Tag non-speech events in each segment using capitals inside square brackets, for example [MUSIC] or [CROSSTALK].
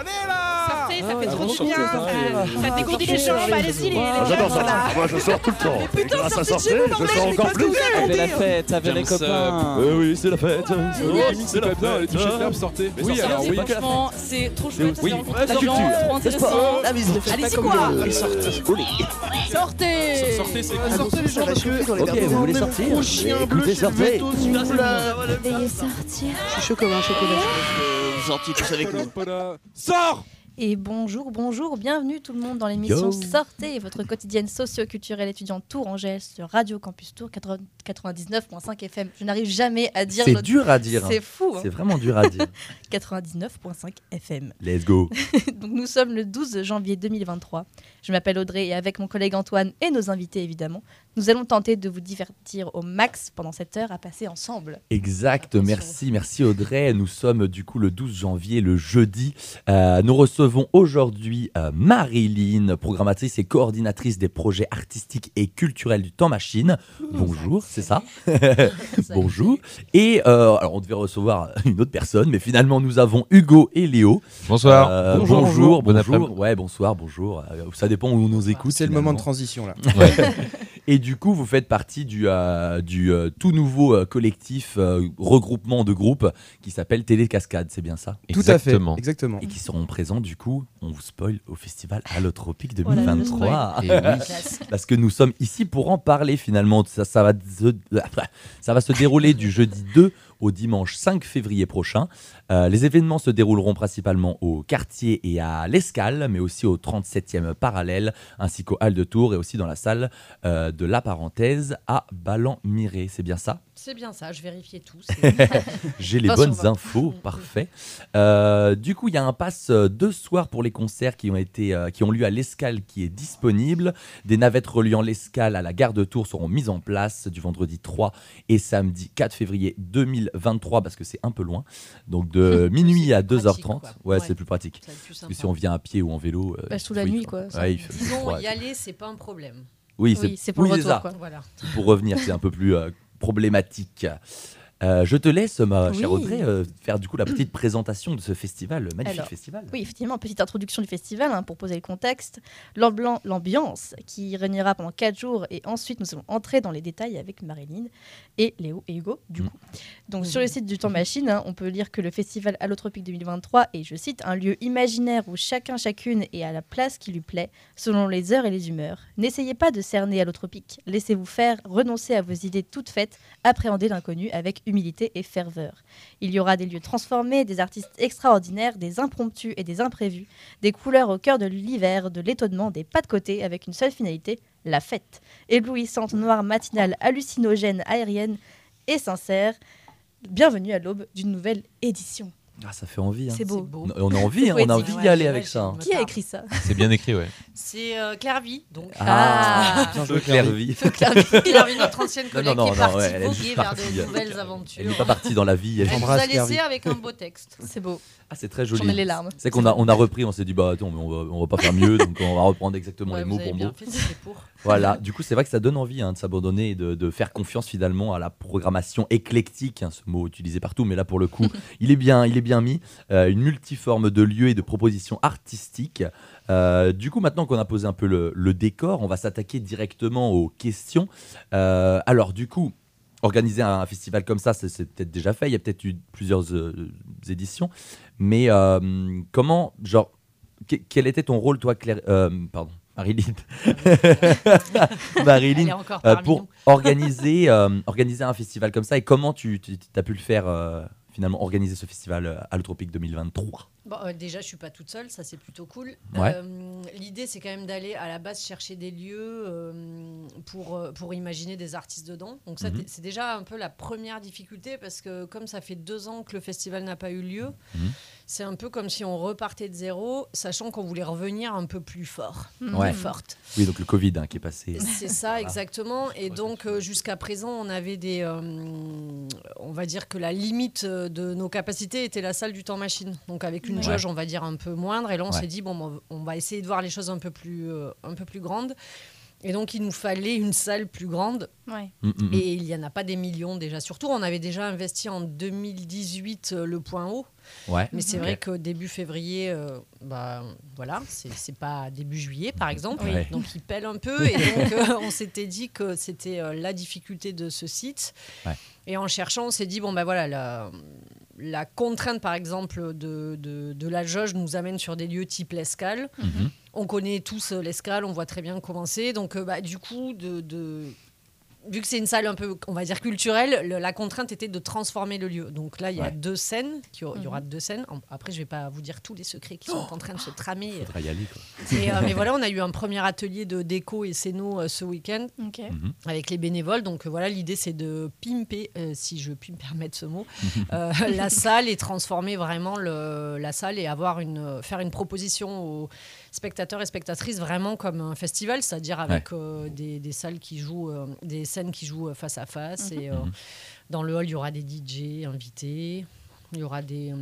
allez là Sortez, ça fait Ah, trop du bien. Ça dégourdit les jambes, allez-y les les J'adore ça. Moi, je sors tout le temps. À sortir, je sors encore plus. Avec la fête, avec les copains. Oui, oui, c'est la fête. Oui, c'est la les fête. là, sortez. Mais Oui, alors c'est oui. Franchement, c'est trop chouette. Oui, c'est la des gens, culture. trop intéressant. Mais Allez-y, quoi. Sortez. Sortez Sortez, c'est Ah, sortez les gens parce que dans les Ok, vous voulez sortir Écoutez, sortez. celui-là. Veuillez sortir. Je suis chaud comme un chocolat. Vous sortiez tous avec nous. Sors Et bonjour, bonjour, bienvenue tout le monde dans l'émission. Sortez, votre quotidienne socio-culturelle étudiante tourangelle sur Radio Campus Tour 80 99.5 FM. Je n'arrive jamais à dire C'est dur à dire. C'est fou, hein. C'est vraiment dur à dire. [LAUGHS] 99.5 FM. Let's go. [LAUGHS] Donc nous sommes le 12 janvier 2023. Je m'appelle Audrey et avec mon collègue Antoine et nos invités évidemment, nous allons tenter de vous divertir au max pendant cette heure à passer ensemble. Exact, merci, merci Audrey. Nous sommes du coup le 12 janvier, le jeudi. Euh, nous recevons aujourd'hui euh, Marilyn, programmatrice et coordinatrice des projets artistiques et culturels du Temps Machine. Bonjour, c'est ça? [LAUGHS] Bonjour. Et euh, alors on devait recevoir une autre personne, mais finalement nous avons Hugo et Léo. Bonsoir. Euh, Bonjour, bonjour, Bon bonjour. après-midi. Ouais, bonsoir, bonjour. Ça dépend où on nous écoute. C'est le moment de transition là. [LAUGHS] Et du coup, vous faites partie du, euh, du euh, tout nouveau euh, collectif euh, regroupement de groupes qui s'appelle Télé Cascade, c'est bien ça? Tout à fait. Exactement. Et qui seront présents, du coup, on vous spoil, au festival Allotropique Oh là là, le 2023. Et [LAUGHS] oui. Parce que nous sommes ici pour en parler finalement. Ça, ça, va, se, [LAUGHS] ça va se dérouler du jeudi 2 au dimanche 5 février prochain. Euh, les événements se dérouleront principalement au quartier et à l'Escale, mais aussi au 37e parallèle, ainsi qu'au Hall de Tours et aussi dans la salle euh, de la parenthèse à Ballan-Miré. C'est bien ça? C'est bien ça, je vérifiais tout. [LAUGHS] J'ai les bonnes va. infos, parfait. Euh, du coup, il y a un pass euh, deux soirs pour les concerts qui ont, été, euh, qui ont lieu à l'Escale qui est disponible. Des navettes reliant l'Escale à la gare de Tours seront mises en place du vendredi 3 et samedi 4 février 2023 parce que c'est un peu loin. Donc de [LAUGHS] minuit à plus 2h30. pratique, quoi. Ouais, Ouais. c'est plus pratique. Plus Parce que sympa. si on vient à pied ou en vélo. euh, Bah, sous la oui, nuit, quoi, ça- ouais, Disons, y aller, c'est pas un problème. Oui, Oui, c'est pour oui, retour, ça. quoi. Voilà. Pour revenir, c'est un peu plus euh, problématique. Euh, je te laisse, ma chère. Audrey, euh, faire du coup la petite présentation de ce festival, le magnifique Alors, festival. Oui, effectivement, petite introduction du festival hein, pour poser le contexte. L'ambiance qui régnera pendant 4 jours et ensuite nous allons entrer dans les détails avec Marilyn et Léo et Hugo du Mm. coup. Donc sur le site du Temps Machine, hein, on peut lire que le festival Allotropique 2023 est, je cite, un lieu imaginaire où chacun chacune est à la place qui lui plaît selon les heures et les humeurs. N'essayez pas de cerner Allotropique, laissez-vous faire, renoncez à vos idées toutes faites, appréhendez l'inconnu avec humilité et ferveur. Il y aura des lieux transformés, des artistes extraordinaires, des impromptus et des imprévus, des couleurs au cœur de l'hiver, de l'étonnement, des pas de côté, avec une seule finalité, la fête. Éblouissante, noire, matinale, hallucinogène, aérienne et sincère. Bienvenue à l'aube d'une nouvelle édition. Ah, ça fait envie. hein. C'est beau. On a envie, hein, on a envie d'y aller avec ça. hein. Qui a écrit ça? C'est bien écrit, ouais. C'est euh, Claire Vie, donc. Ah, Bien joué, Claire Claire-Vie. Vie. Claire Vie, Claire Vie, notre ancienne Non, collègue non, qui non, est partie ouais, voguer vers partie, de nouvelles aventures. Elle n'est pas partie dans la vie. elle- Elle nous Embrasse a laissé avec un beau texte. [LAUGHS] C'est beau. Ah, c'est très J'en ai joli. les larmes. C'est qu'on a, on a repris, on s'est dit, bah attends, mais on va, on va pas faire mieux, donc on va reprendre exactement Ouais, les mots pour bien mot. fait, c'était pour. [LAUGHS] Voilà, du coup, c'est vrai que ça donne envie hein, de s'abandonner et de, de faire confiance finalement à la programmation éclectique, hein, ce mot utilisé partout, mais là pour le coup, [LAUGHS] il est bien, il est bien mis. Euh, une multiforme de lieux et de propositions artistiques. Euh, du coup, maintenant qu'on a posé un peu le, le décor, on va s'attaquer directement aux questions. Euh, alors, du coup, organiser un festival comme ça, c'est peut-être déjà fait. Il y a peut-être eu plusieurs euh, éditions, mais euh, comment, genre, que- quel était ton rôle, toi, Claire, euh, pardon, Marilyn, [LAUGHS] Marilyn, pour organiser, organiser un festival comme ça et comment tu, as pu le faire finalement organiser ce festival euh, Allotropique 2023 Bon, euh, déjà, je suis pas toute seule, ça c'est plutôt cool. Ouais. Euh, L'idée, c'est quand même d'aller à la base chercher des lieux euh, pour, euh, pour imaginer des artistes dedans. Donc, ça, Mhm. c'est déjà un peu la première difficulté parce que, comme ça fait deux ans que le festival n'a pas eu lieu, Mhm. C'est un peu comme si on repartait de zéro, sachant qu'on voulait revenir un peu plus fort, Ouais. plus forte. Oui, donc le Covid hein, qui est passé. C'est ça, exactement. Et donc, euh, jusqu'à présent, on avait des. euh, on va dire que la limite euh, de nos capacités était la salle du temps machine. Donc, avec une Ouais. jauge, on va dire, un peu moindre. Et là, on Ouais. s'est dit, bon, on va essayer de voir les choses un peu plus, euh, un peu plus grandes. Et donc, il nous fallait une salle plus grande. Ouais. Mm, mm, mm. Et il n'y en a pas des millions déjà. Surtout, on avait déjà investi en 2018 euh, le point haut. Ouais. Mais c'est vrai que début février, euh, bah, voilà, c'est pas début juillet, par exemple. Oui. Donc, il pèle un peu. Et donc, [LAUGHS] euh, on s'était dit que c'était euh, la difficulté de ce site. Ouais. Et en cherchant, on s'est dit, bon, ben voilà, la, la contrainte, par exemple, de, de, de la jauge nous amène sur des lieux type l'escale. Mhm. On connaît tous euh, l'escale, on voit très bien comment c'est. Donc, bah, du coup, de, de- vu que c'est une salle un peu, on va dire, culturelle, le- la contrainte était de transformer le lieu. Donc là, il y a Ouais. deux scènes. Il y aura deux scènes. Après, je vais pas vous dire tous les secrets qui sont en train de se tramer. Faudra y aller, quoi. Mais, euh, mais voilà, on a eu un premier atelier de déco et scéno euh, ce week-end. Mhm. avec les bénévoles. Donc euh, voilà, l'idée c'est de pimper, euh, si je puis me permettre ce mot, [LAUGHS] euh, la salle et transformer vraiment le- la salle et avoir une, faire une proposition aux spectateurs et spectatrices vraiment comme un festival, c'est-à-dire avec euh, des, des salles qui jouent, euh, des scènes qui jouent euh, face à face. Et euh, Mhm. dans le hall, il y aura des DJ invités, il y aura des euh,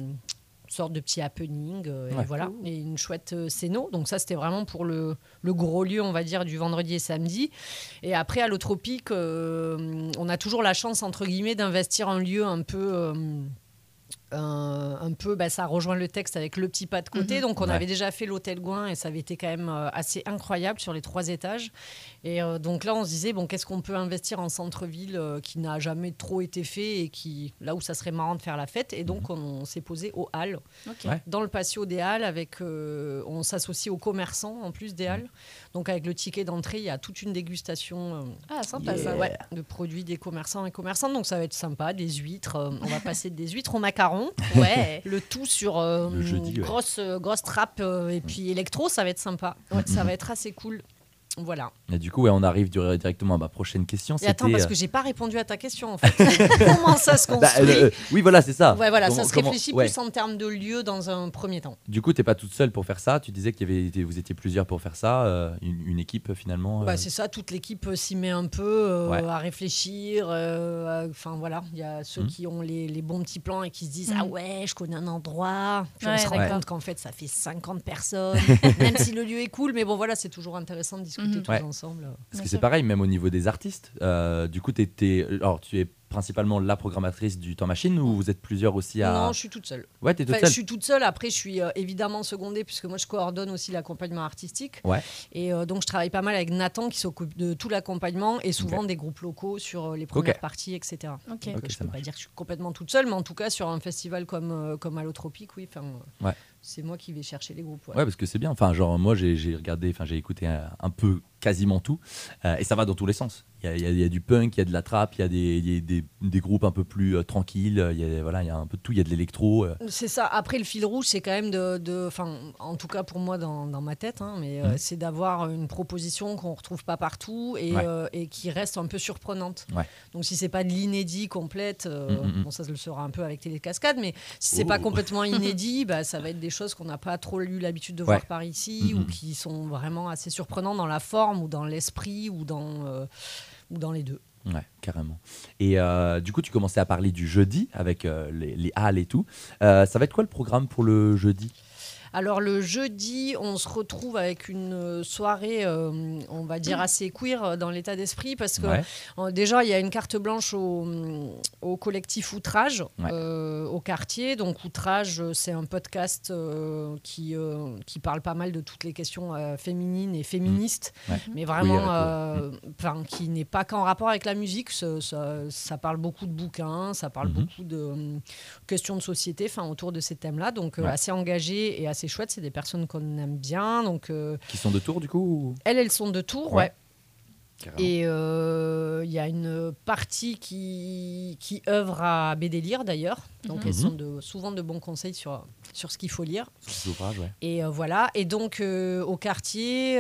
sortes de petits happenings, euh, Ouais. et voilà, et une chouette euh, scéno. Donc ça, c'était vraiment pour le, le gros lieu, on va dire, du vendredi et samedi. Et après, à l'Autropique, euh, on a toujours la chance, entre guillemets, d'investir un lieu un peu... euh, un, un peu, bah, ça rejoint le texte avec le petit pas de côté. Mhm. Donc, on Ouais. avait déjà fait l'hôtel Gouin et ça avait été quand même euh, assez incroyable sur les trois étages. Et euh, donc là, on se disait, bon, qu'est-ce qu'on peut investir en centre-ville euh, qui n'a jamais trop été fait et qui, là où ça serait marrant de faire la fête. Et donc, on, on s'est posé aux Halles. Ouais. dans le patio des Halles, avec, euh, on s'associe aux commerçants en plus des Halles. Donc, avec le ticket d'entrée, il y a toute une dégustation. euh, Ah, sympa de- ça. ouais, de produits des commerçants et commerçantes. Donc ça va être sympa, des huîtres. euh, on va passer des huîtres au Ouais. [LAUGHS] Le tout sur euh, Le jeudi, ouais. grosse, euh, grosse trappe euh, et puis électro, ça va être sympa. Ouais, ça va être assez cool. Voilà. Et du coup, ouais, on arrive directement à ma prochaine question. Et attends, parce euh, que j'ai pas répondu à ta question en fait. [LAUGHS] Comment ça se bah, construit euh, oui, voilà, c'est ça. Ouais, voilà, Comment- ça se comment- réfléchit ouais. plus en termes de lieu dans un premier temps. Du coup, t'es pas toute seule pour faire ça. Tu disais qu'il y avait, vous étiez plusieurs pour faire ça, euh, une, une équipe finalement. euh, Bah, c'est ça, toute l'équipe euh, s'y met un peu euh, Ouais. à réfléchir. euh, Enfin voilà, il y a ceux Mhm. qui ont les, les bons petits plans et qui se disent Mhm. Ah ouais, je connais un endroit. Puis on se rend compte qu'en fait, ça fait 50 personnes, [LAUGHS] même si le lieu est cool. Mais bon, voilà, c'est toujours intéressant de discuter Tous Ouais. ensemble. Parce Bien que c'est pareil, même au niveau des artistes. Euh, du coup, t'es- t'es- alors, tu es principalement la programmatrice du Temps Machine ou vous êtes plusieurs aussi à. Non, je suis toute seule. Ouais, t'es toute Enfin, je seule. suis toute seule. Après, je suis euh, évidemment secondée puisque moi, je coordonne aussi l'accompagnement artistique. Ouais. Et euh, donc, je travaille pas mal avec Nathan qui s'occupe de tout l'accompagnement et souvent des groupes locaux sur euh, les premières parties, etc. Ok. Donc, je ça peux pas dire que je suis complètement toute seule, mais en tout cas, sur un festival comme, euh, comme Allotropique, oui, enfin, euh, Ouais. C'est moi qui vais chercher les groupes. ouais. Ouais, parce que c'est bien. Enfin, genre, moi, j'ai regardé, enfin, j'ai écouté un, un peu, quasiment tout, euh, et ça va dans tous les sens. Il y a, y y du punk, il y a de la trap, il y a des, il y a des, des groupes un peu plus euh, tranquilles, il y a, voilà, il y a un peu de tout, il y a de l'électro. euh. C'est ça. Après, le fil rouge, c'est quand même de, enfin, en tout cas pour moi dans, dans ma tête, hein, mais euh, Mhm. c'est d'avoir une proposition qu'on retrouve pas partout et, Ouais. euh, et qui reste un peu surprenante. Ouais. Donc si c'est pas de l'inédit complète, Mhm, mhm. bon ça le sera un peu avec Télécascade, mais si c'est Oh. pas complètement [LAUGHS] inédit, bah, ça va être des choses qu'on n'a pas trop eu l'habitude de Ouais. voir par ici ou qui sont vraiment assez surprenants dans la forme ou dans l'esprit ou dans ou dans les deux. Ouais, carrément. Et euh, du coup, tu commençais à parler du jeudi avec euh, les, les halles et tout. Euh, ça va être quoi le programme pour le jeudi? Alors le jeudi, on se retrouve avec une euh, soirée, euh, on va dire assez queer euh, dans l'état d'esprit, parce que Ouais. euh, déjà il y a une carte blanche au, au collectif Outrage, Ouais. euh, au quartier. Donc Outrage, c'est un podcast qui, qui parle pas mal de toutes les questions féminines et féministes, Mmh. Ouais. mais vraiment, Oui, qui n'est pas qu'en rapport avec la musique. Ça, ça- ça parle beaucoup de bouquins, ça parle Mhm. beaucoup de questions de société, enfin autour de ces thèmes-là. Donc assez engagé et assez chouette. C'est des personnes qu'on aime bien. Donc euh, Qui sont de tour, du coup ou- elles, elles sont de Tours, Ouais. Et euh, il y a une partie qui, qui œuvre à Bédélire d'ailleurs. Donc Mhm. elles sont de, souvent de bons conseils sur, sur ce qu'il faut lire. Ces ouvrages, ouais. Et euh, voilà. Et donc euh, au quartier,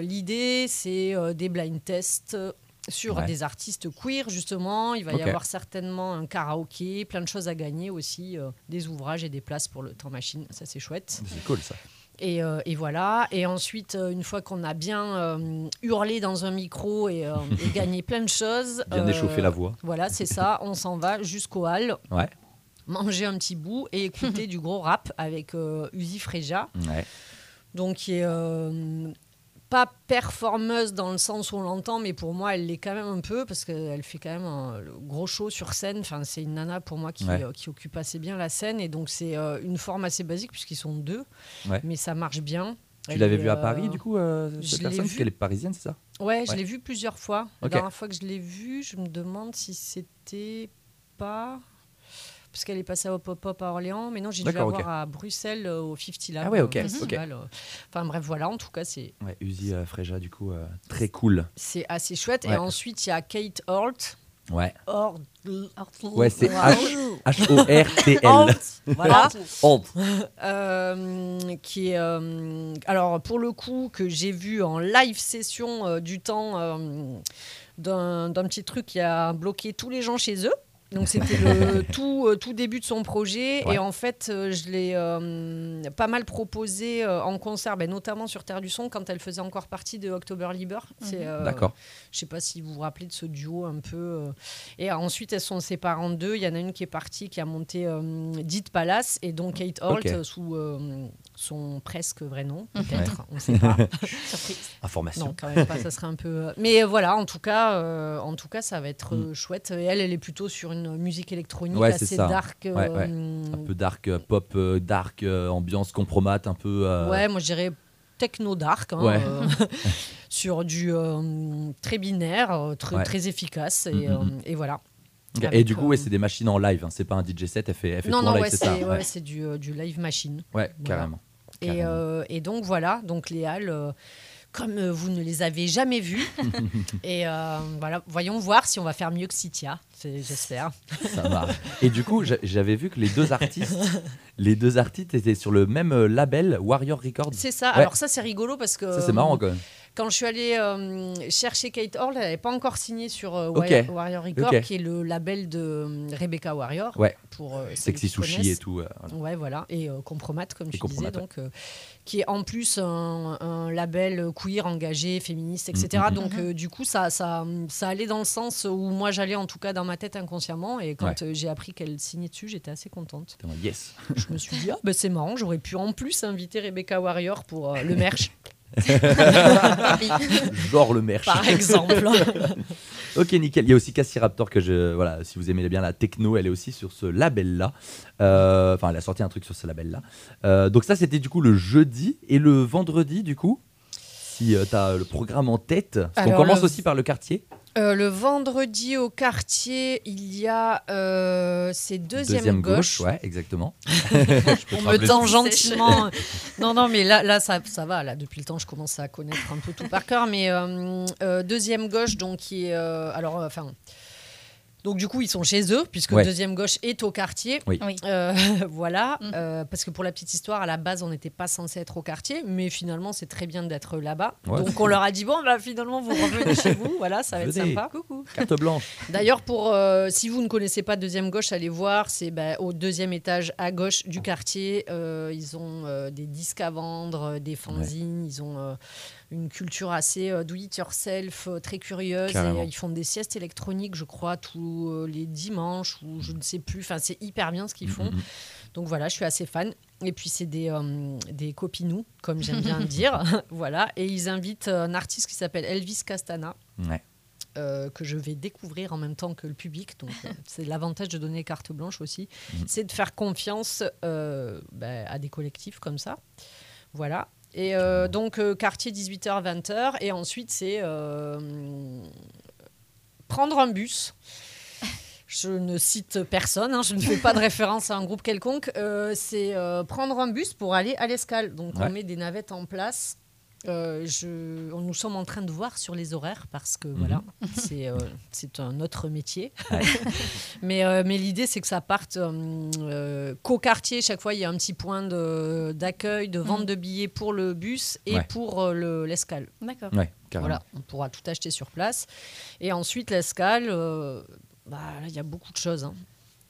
l'idée c'est des blind tests sur Ouais. des artistes queer justement. Il va y avoir certainement un karaoké, plein de choses à gagner aussi, euh, des ouvrages et des places pour le temps machine. Ça c'est chouette. C'est cool ça. Et, euh, et voilà. Et ensuite, euh, une fois qu'on a bien euh, hurlé dans un micro et, euh, [LAUGHS] et gagné plein de choses, Bien échauffer la voix. Voilà, c'est ça. On s'en va jusqu'au hall, Ouais. manger un petit bout et écouter [LAUGHS] du gros rap avec Uzi Freja. Ouais. Donc, qui est pas performeuse dans le sens où on l'entend, mais pour moi, elle l'est quand même un peu parce qu'elle fait quand même un gros show sur scène. Enfin, c'est une nana pour moi qui, Ouais. euh, qui occupe assez bien la scène et donc c'est euh, une forme assez basique puisqu'ils sont deux, Ouais. mais ça marche bien. Tu l'avais est, vu à euh, Paris, du coup, je cette personne Parce vue. qu'elle est parisienne, c'est ça? Ouais, je l'ai vu plusieurs fois. La dernière fois que je l'ai vue, je me demande si c'était pas. Parce qu'elle est passée au pop-up à Orléans, mais non, j'ai dû la voir à Bruxelles euh, au 50 Lab. Ah ouais, ok, euh, festival, euh. Enfin bref, voilà, en tout cas, c'est Ouais, Uzi Fréja, du coup, très cool. c'est assez chouette. Ouais. Et ensuite, il y a Kate Holt. Ouais, Hort. ouais c'est. H-O-R-T-L. Holt, voilà. Holt. Euh, qui est euh, alors pour le coup que j'ai vu en live session euh, du temps d'un petit truc qui a bloqué tous les gens chez eux. Donc c'était le [LAUGHS] tout, euh, tout début de son projet Ouais. et en fait euh, je l'ai euh, pas mal proposé euh, en concert, ben, notamment sur Terre du Son quand elle faisait encore partie de October Liber. C'est, euh, D'accord. je sais pas si vous vous rappelez de ce duo un peu. euh. Et ensuite, elles sont séparées en deux. Il y en a une qui est partie, qui a monté euh, Dite Palace, et donc Kate Holt sous euh, son presque vrai nom, peut-être. On ne sait pas. [LAUGHS] Surprise. Information. Non, quand même pas. Ça serait un peu. Mais voilà, en tout cas, euh, en tout cas, ça va être euh, chouette. Et elle, elle est plutôt sur une musique électronique Ouais, assez dark. euh, Ouais, ouais. Un peu dark, euh, pop, euh, dark, ambiance compromat, un peu. Ouais, moi je dirais techno dark, hein, [LAUGHS] [LAUGHS] sur du très binaire, très, efficace. Et, Mm, mm, mm. et voilà. Et du coup, ouais, c'est des machines en live, hein, c'est pas un DJ set, elle fait, elle fait Non, tout non, en live, ouais, c'est c'est Ouais, du, euh, du live machine. Ouais, Voilà. carrément. Et, Carrément. euh, et donc voilà, donc les halles, euh, comme euh, vous ne les avez jamais vues, [LAUGHS] et euh, voilà, voyons voir si on va faire mieux que Citia, j'espère. Ça marche. Et du coup, j'a- j'avais vu que les deux artistes, [LAUGHS] les deux artistes étaient sur le même euh, label Warrior Records. C'est ça. Ouais. Alors ça, c'est rigolo parce que Ça, c'est marrant quand même. quand je suis allée euh, chercher Kate Hall, elle n'avait pas encore signé sur euh. Warrior, Records, qui est le label de euh, Rebecca Warrior. Ouais. Pour Sexy Sushi et tout. voilà. Ouais, voilà. Et Compromat, comme Et tu disais, ouais. donc, qui est en plus un, un label queer, engagé, féministe, etc. Mm, mm, mm. Donc, euh, du coup, ça, ça, ça allait dans le sens où moi, j'allais en tout cas dans ma tête inconsciemment. Et quand Ouais. euh, j'ai appris qu'elle signait dessus, j'étais assez contente. Yes. Je me suis dit, ah, bah, c'est marrant, j'aurais pu en plus inviter Rebecca Warrior pour euh, le merch, [LAUGHS] Genre le merch. par exemple. [LAUGHS] Ok, nickel. Il y a aussi Cassie Raptor que je. Voilà, si vous aimez bien la techno, elle est aussi sur ce label-là. Euh, Enfin, elle a sorti un truc sur ce label-là. Euh, donc, ça, c'était du coup le jeudi. Et le vendredi, du coup, si tu as le programme en tête. Parce qu'on Alors, commence le- aussi par le quartier. Euh, le vendredi au quartier, il y a euh, c'est deuxième, gauche. Ouais, exactement. [LAUGHS] [LAUGHS] On me tend gentiment. non, non, mais là, là ça, ça va. Là, depuis le temps, je commence à connaître un peu tout par cœur. Mais euh, euh, deuxième gauche, donc qui est euh, alors, euh, enfin. Donc du coup, ils sont chez eux puisque Ouais. deuxième gauche est au quartier. Oui. Euh, [LAUGHS] voilà, Mm. Euh, parce que pour la petite histoire, à la base, on n'était pas censé être au quartier, mais finalement, c'est très bien d'être là-bas. Ouais. Donc on leur a dit bon, bah, finalement, vous revenez chez vous. [LAUGHS] Voilà, ça va être sympa. Coucou. Carte blanche. [LAUGHS] D'ailleurs, pour euh, si vous ne connaissez pas deuxième gauche, allez voir. C'est bah, au deuxième étage à gauche du quartier. Euh, ils ont euh, des disques à vendre, des fanzines. Ils ont euh, une culture assez euh, do it yourself, euh, très curieuse. Et, euh, ils font des siestes électroniques, je crois, tous les dimanches ou je ne sais plus. Enfin, c'est hyper bien ce qu'ils font. Mhm. Donc voilà, je suis assez fan. Et puis c'est des, euh, des copinous, comme j'aime bien dire. [LAUGHS] [LAUGHS] voilà. Et ils invitent un artiste qui s'appelle Elvis Castana Ouais. euh, que je vais découvrir en même temps que le public. Donc, euh, [LAUGHS] c'est l'avantage de donner carte blanche aussi. C'est de faire confiance bah, à des collectifs comme ça. Voilà. Et euh, donc, euh, quartier 18h, 20h. Et ensuite, c'est euh, prendre un bus. [LAUGHS] Je ne cite personne, hein, je ne fais pas de référence à un groupe quelconque. Euh, c'est euh, prendre un bus pour aller à l'escale. Donc, Ouais. on met des navettes en place. Euh, je, on- nous sommes en train de voir sur les horaires parce que voilà, c'est euh, c'est un autre métier. Ouais. [LAUGHS] mais euh, mais l'idée, c'est que ça parte euh, euh, qu'au quartier. Chaque fois, il y a un petit point de- d'accueil, de, vente Mhm. de billets pour le bus et Ouais. pour euh, le- l'escale. D'accord. Ouais. Voilà, on pourra tout acheter sur place. Et ensuite, l'escale, euh, bah, il y a beaucoup de choses. hein.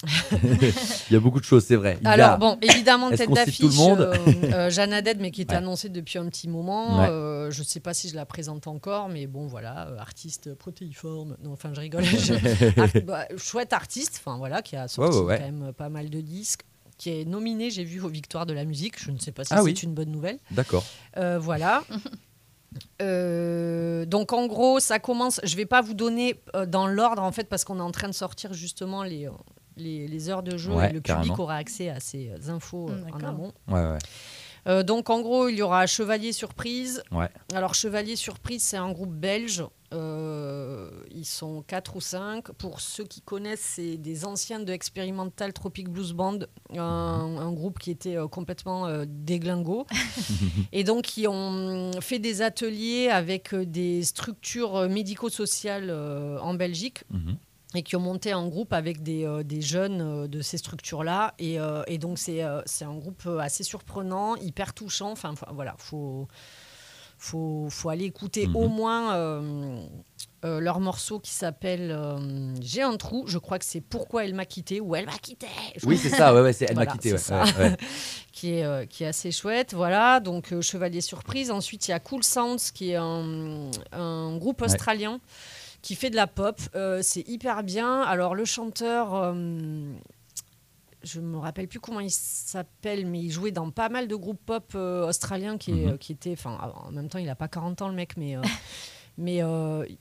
Il y a beaucoup de choses, c'est vrai. Il y a- Alors, bon, évidemment, tête d'affiche, tout le monde euh, euh, [LAUGHS] Jeanne mais qui était Ouais. annoncée depuis un petit moment. Ouais. Euh, je ne sais pas si je la présente encore, mais bon, voilà, euh, artiste protéiforme. Non, enfin, je rigole. [LAUGHS] [LAUGHS] Je- art- bah, chouette artiste, enfin, voilà, qui a sorti Ouais, ouais, ouais. quand même pas mal de disques. Qui est nominé, j'ai vu, aux Victoires de la musique. Je ne sais pas si Ah c'est oui. une bonne nouvelle. D'accord. Euh, voilà. Euh, donc en gros, ça commence. Je vais pas vous donner euh, dans l'ordre en fait parce qu'on est en train de sortir justement les, euh, les, les heures de jeu Ouais, et le carrément. public aura accès à ces euh, infos euh, Mm, en amont. Ouais, ouais. Euh, donc en gros, il y aura Chevalier Surprise. Ouais. Alors Chevalier Surprise, c'est un groupe belge. Euh, ils sont quatre ou cinq. Pour ceux qui connaissent, c'est des anciens de Experimental Tropic Blues Band, un, un groupe qui était euh, complètement euh, déglingo. [LAUGHS] et donc qui ont fait des ateliers avec euh, des structures euh, médico-sociales euh, en Belgique Mhm. Et qui ont monté un groupe avec des, euh, des jeunes euh, de ces structures-là. Et, euh, et donc, c'est un groupe assez surprenant, hyper touchant. Enfin, voilà, faut, faut, faut aller écouter Mhm. au moins euh, leur morceau qui s'appelle J'ai un trou. Je crois que c'est Pourquoi elle m'a quitté ou Elle m'a quitté. Oui, c'est ça, ouais, ouais, c'est elle m'a quitté. c'est Ouais, ça. ouais, [LAUGHS] qui est, qui est assez chouette. Voilà, donc Chevalier Surprise. Ensuite, il y a Cool Sounds, qui est un, un groupe Ouais. Qui fait de la pop. Euh, c'est hyper bien. Alors, le chanteur. euh, je me rappelle plus comment il s'appelle, mais il jouait dans pas mal de groupes pop euh, australiens qui, qui étaient. Enfin, en même temps, il a pas 40 ans, le mec, mais, [LAUGHS] mais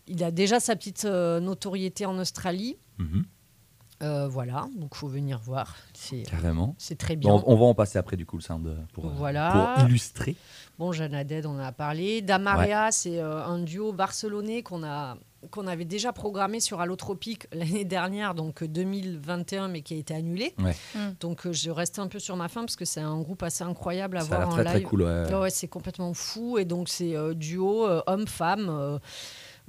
il a déjà sa petite notoriété en Australie. Mhm. Euh, voilà, donc faut venir voir. C'est Carrément. c'est très bien. Bon, on va en passer après du Cool Sound pour, Voilà. pour illustrer. Bon, Jeanne Dead, on en a parlé. Damaria, c'est euh, un duo barcelonais qu'on a qu'on avait déjà programmé sur Allotropique l'année dernière, donc euh, 2021, mais qui a été annulé. Ouais. Mm. Donc euh, je reste un peu sur ma fin parce que c'est un groupe assez incroyable à Ça a l'air voir en très live. très cool. ouais. Ouais, ouais, c'est complètement fou. Et donc, c'est euh, duo euh, homme-femme. euh,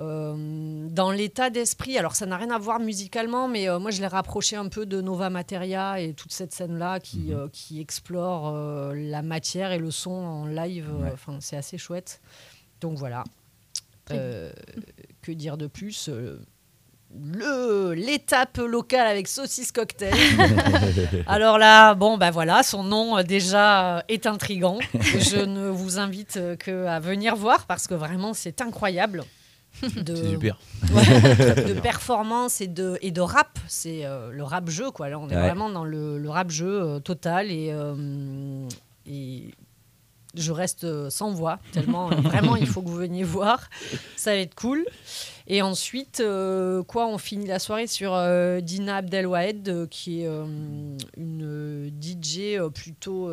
euh, dans l'état d'esprit, alors ça n'a rien à voir musicalement, mais euh, moi je l'ai rapproché un peu de Nova Materia et toute cette scène-là qui, Mhm. euh, qui explore euh, la matière et le son en live. euh, Ouais. Enfin, c'est assez chouette. Donc voilà. Euh, que dire de plus euh, le l'étape locale avec saucisse cocktail. [LAUGHS] Alors là, bon, bah voilà, son nom euh, déjà est intrigant. Je [LAUGHS] ne vous invite que à venir voir parce que vraiment c'est incroyable. De, C'est super. [LAUGHS] ouais, de performance et de, et de rap. C'est euh, le rap jeu, quoi. Là, on est Ouais. vraiment dans le, le rap jeu euh, total et, euh, et je reste euh, sans voix, tellement euh, vraiment il faut que vous veniez voir. Ça va être cool. Et ensuite, euh, quoi, on finit la soirée sur euh, Dina Abdelwahed, euh, qui est une DJ plutôt.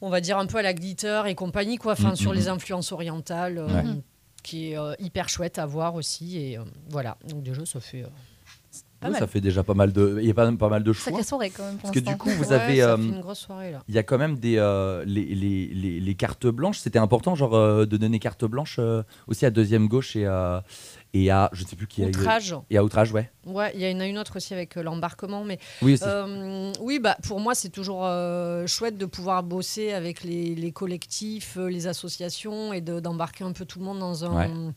on va dire un peu à la glitter et compagnie, quoi, enfin, Mm, sur mm, les mm. influences orientales, euh, Ouais. qui est euh, hyper chouette à voir aussi. Et euh, voilà, donc déjà, ça fait. Pas Oui, mal. ça fait déjà pas mal de. Il y a pas, pas mal de choix. Soirée quand même pour Parce que du coup, vous ouais, avez. ça euh, fait une grosse soirée là. Il y a quand même des euh, les, les, les, les cartes blanches. C'était important, genre euh, de donner carte blanche euh, aussi à deuxième gauche et à et à je ne sais plus qui a Outrage. et à outrage, ouais. Ouais, il y en a une autre aussi avec euh, l'embarquement, mais Oui. Euh, oui, bah, pour moi, c'est toujours euh, chouette de pouvoir bosser avec les, les collectifs, euh, les associations et de- d'embarquer un peu tout le monde dans un, Ouais.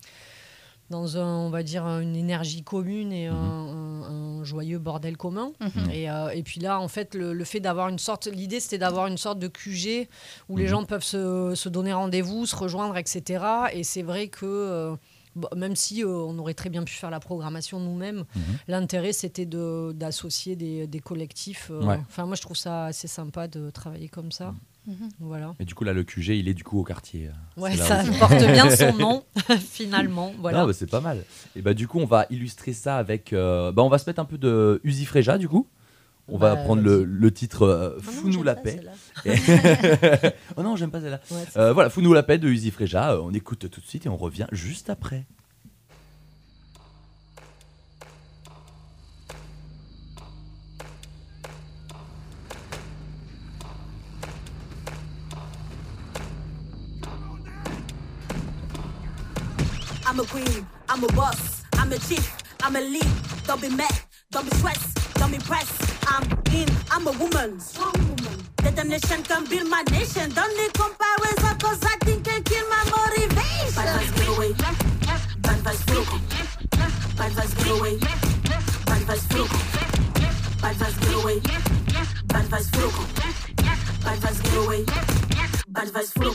Dans un, on va dire, une énergie commune et un, Mhm. un- un joyeux bordel commun. Mhm. Et, euh, et puis là, en fait, le, le fait d'avoir une sorte, l'idée, c'était d'avoir une sorte de QG où les Mhm. gens peuvent se, se donner rendez-vous, se rejoindre, etc. Et c'est vrai que euh, bon, même si euh, on aurait très bien pu faire la programmation nous-mêmes, Mhm. l'intérêt c'était de- d'associer des, des collectifs. euh, Ouais. Enfin, moi, je trouve ça assez sympa de travailler comme ça. Mhm. Voilà. Et du coup, là, le QG, il est du coup au quartier. euh, Ouais, ça porte bien son [LAUGHS] nom, [LAUGHS] finalement. Voilà. Non, bah, c'est pas mal. Et bah du coup, on va illustrer ça avec. euh, bah, on va se mettre un peu de Uzi Freja du coup. On va Bah, prendre le, titre euh, Ah Fous-nous la pas paix. [LAUGHS] [LAUGHS] oh non, j'aime pas celle-là. Ouais, Euh, voilà, Fous-nous la paix de Uzi Freja. Euh, on écoute tout de suite et on revient juste après. I'm a queen, I'm a boss, I'm a chief, I'm a lead. Don't be mad, don't be stressed, don't be pressed. I'm in, I'm a woman, strong woman. Determination can build my nation. Don't need comparison, cause think can kill my motivation. Bad vibes get away, bad vibes flow. Bad vibes get away, bad vibes flow. Bad vibes get away, bad vibes flow. Bad vibes get away, bad vibes flow.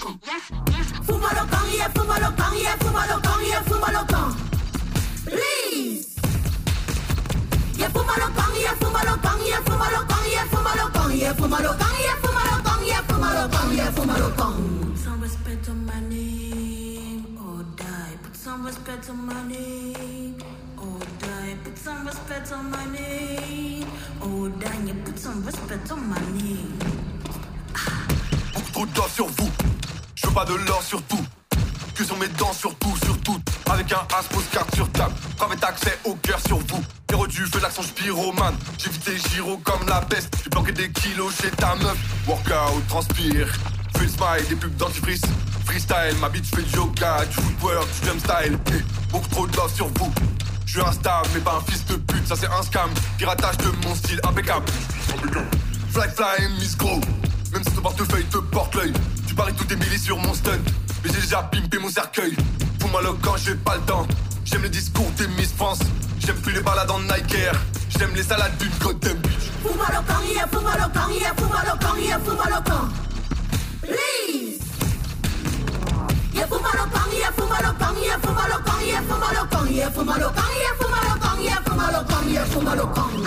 Fuma lo con, yeah, fuma lo con, yeah, fuma lo con, yeah, fuma lo con. Please. Yeah, fuma lo con, con, yeah, con, yeah, con, yeah, con, con. Sans respect on my name. some respect on my name. Oh, die, put some respect on my name. Oh, die, put some respect on my name. Beaucoup trop d'or sur vous. Je veux pas de l'or sur tout. Que sur mes dents, surtout, surtout. Avec un as, pose carte sur table. Avec accès au cœur sur vous. Héros du feu, l'accent spiromane. J'ai vité giro comme la peste. J'ai planqué des kilos chez ta meuf. Workout, transpire. Le smile, des pubs dentifrice. Freestyle, ma bitch fait du yoga, du footwork, du jump style. Eh, beaucoup trop de love sur vous. Je suis instable, mais pas un fils de pute, ça c'est un scam. Piratage de mon style impeccable. Fly fly, Miss Gros. Même si ton portefeuille te porte l'œil, tu paries tout tes millis sur mon stunt. Mais j'ai déjà pimpé mon cercueil. Fous-moi le camp, j'ai pas le temps. J'aime les discours des Miss France. J'aime plus les balades en Nike Air. J'aime les salades d'une Gotham Beach. Fuma lo camp, yeah, fuma lo camp, yeah, fuma lo camp, yeah, fuma lo camp. Please.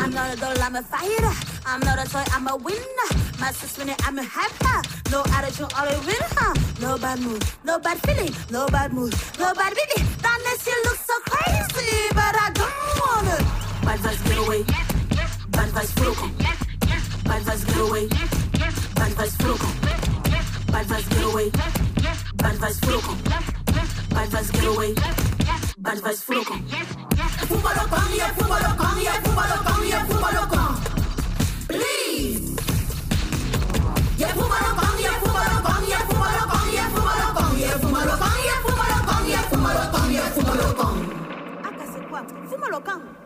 I'm not a doll, I'm a fighter. I'm not a toy, I'm a winner. My sis winning, I'm a hyper. No attitude, a winner. No bad mood, no bad feeling, no bad mood, no bad feeling. That makes you look so crazy, but I don't want it. Bad vibes, get away. Bad vibes, of. Bad vibes, get away. Bad vibes, come. Bad vibes, get away. Bad vibes, come. Bad vibes, get away. Bad vibes, full of come. Fuma lo come, yeah, fuma lo come, yeah, fuma lo come, yeah, fuma lo come. Please. Yeah, fuma lo come, yeah, fuma lo come, yeah, fuma lo come, yeah, fuma lo come, yeah, fuma lo come, yeah, fuma lo come, yeah, fuma lo come, yeah,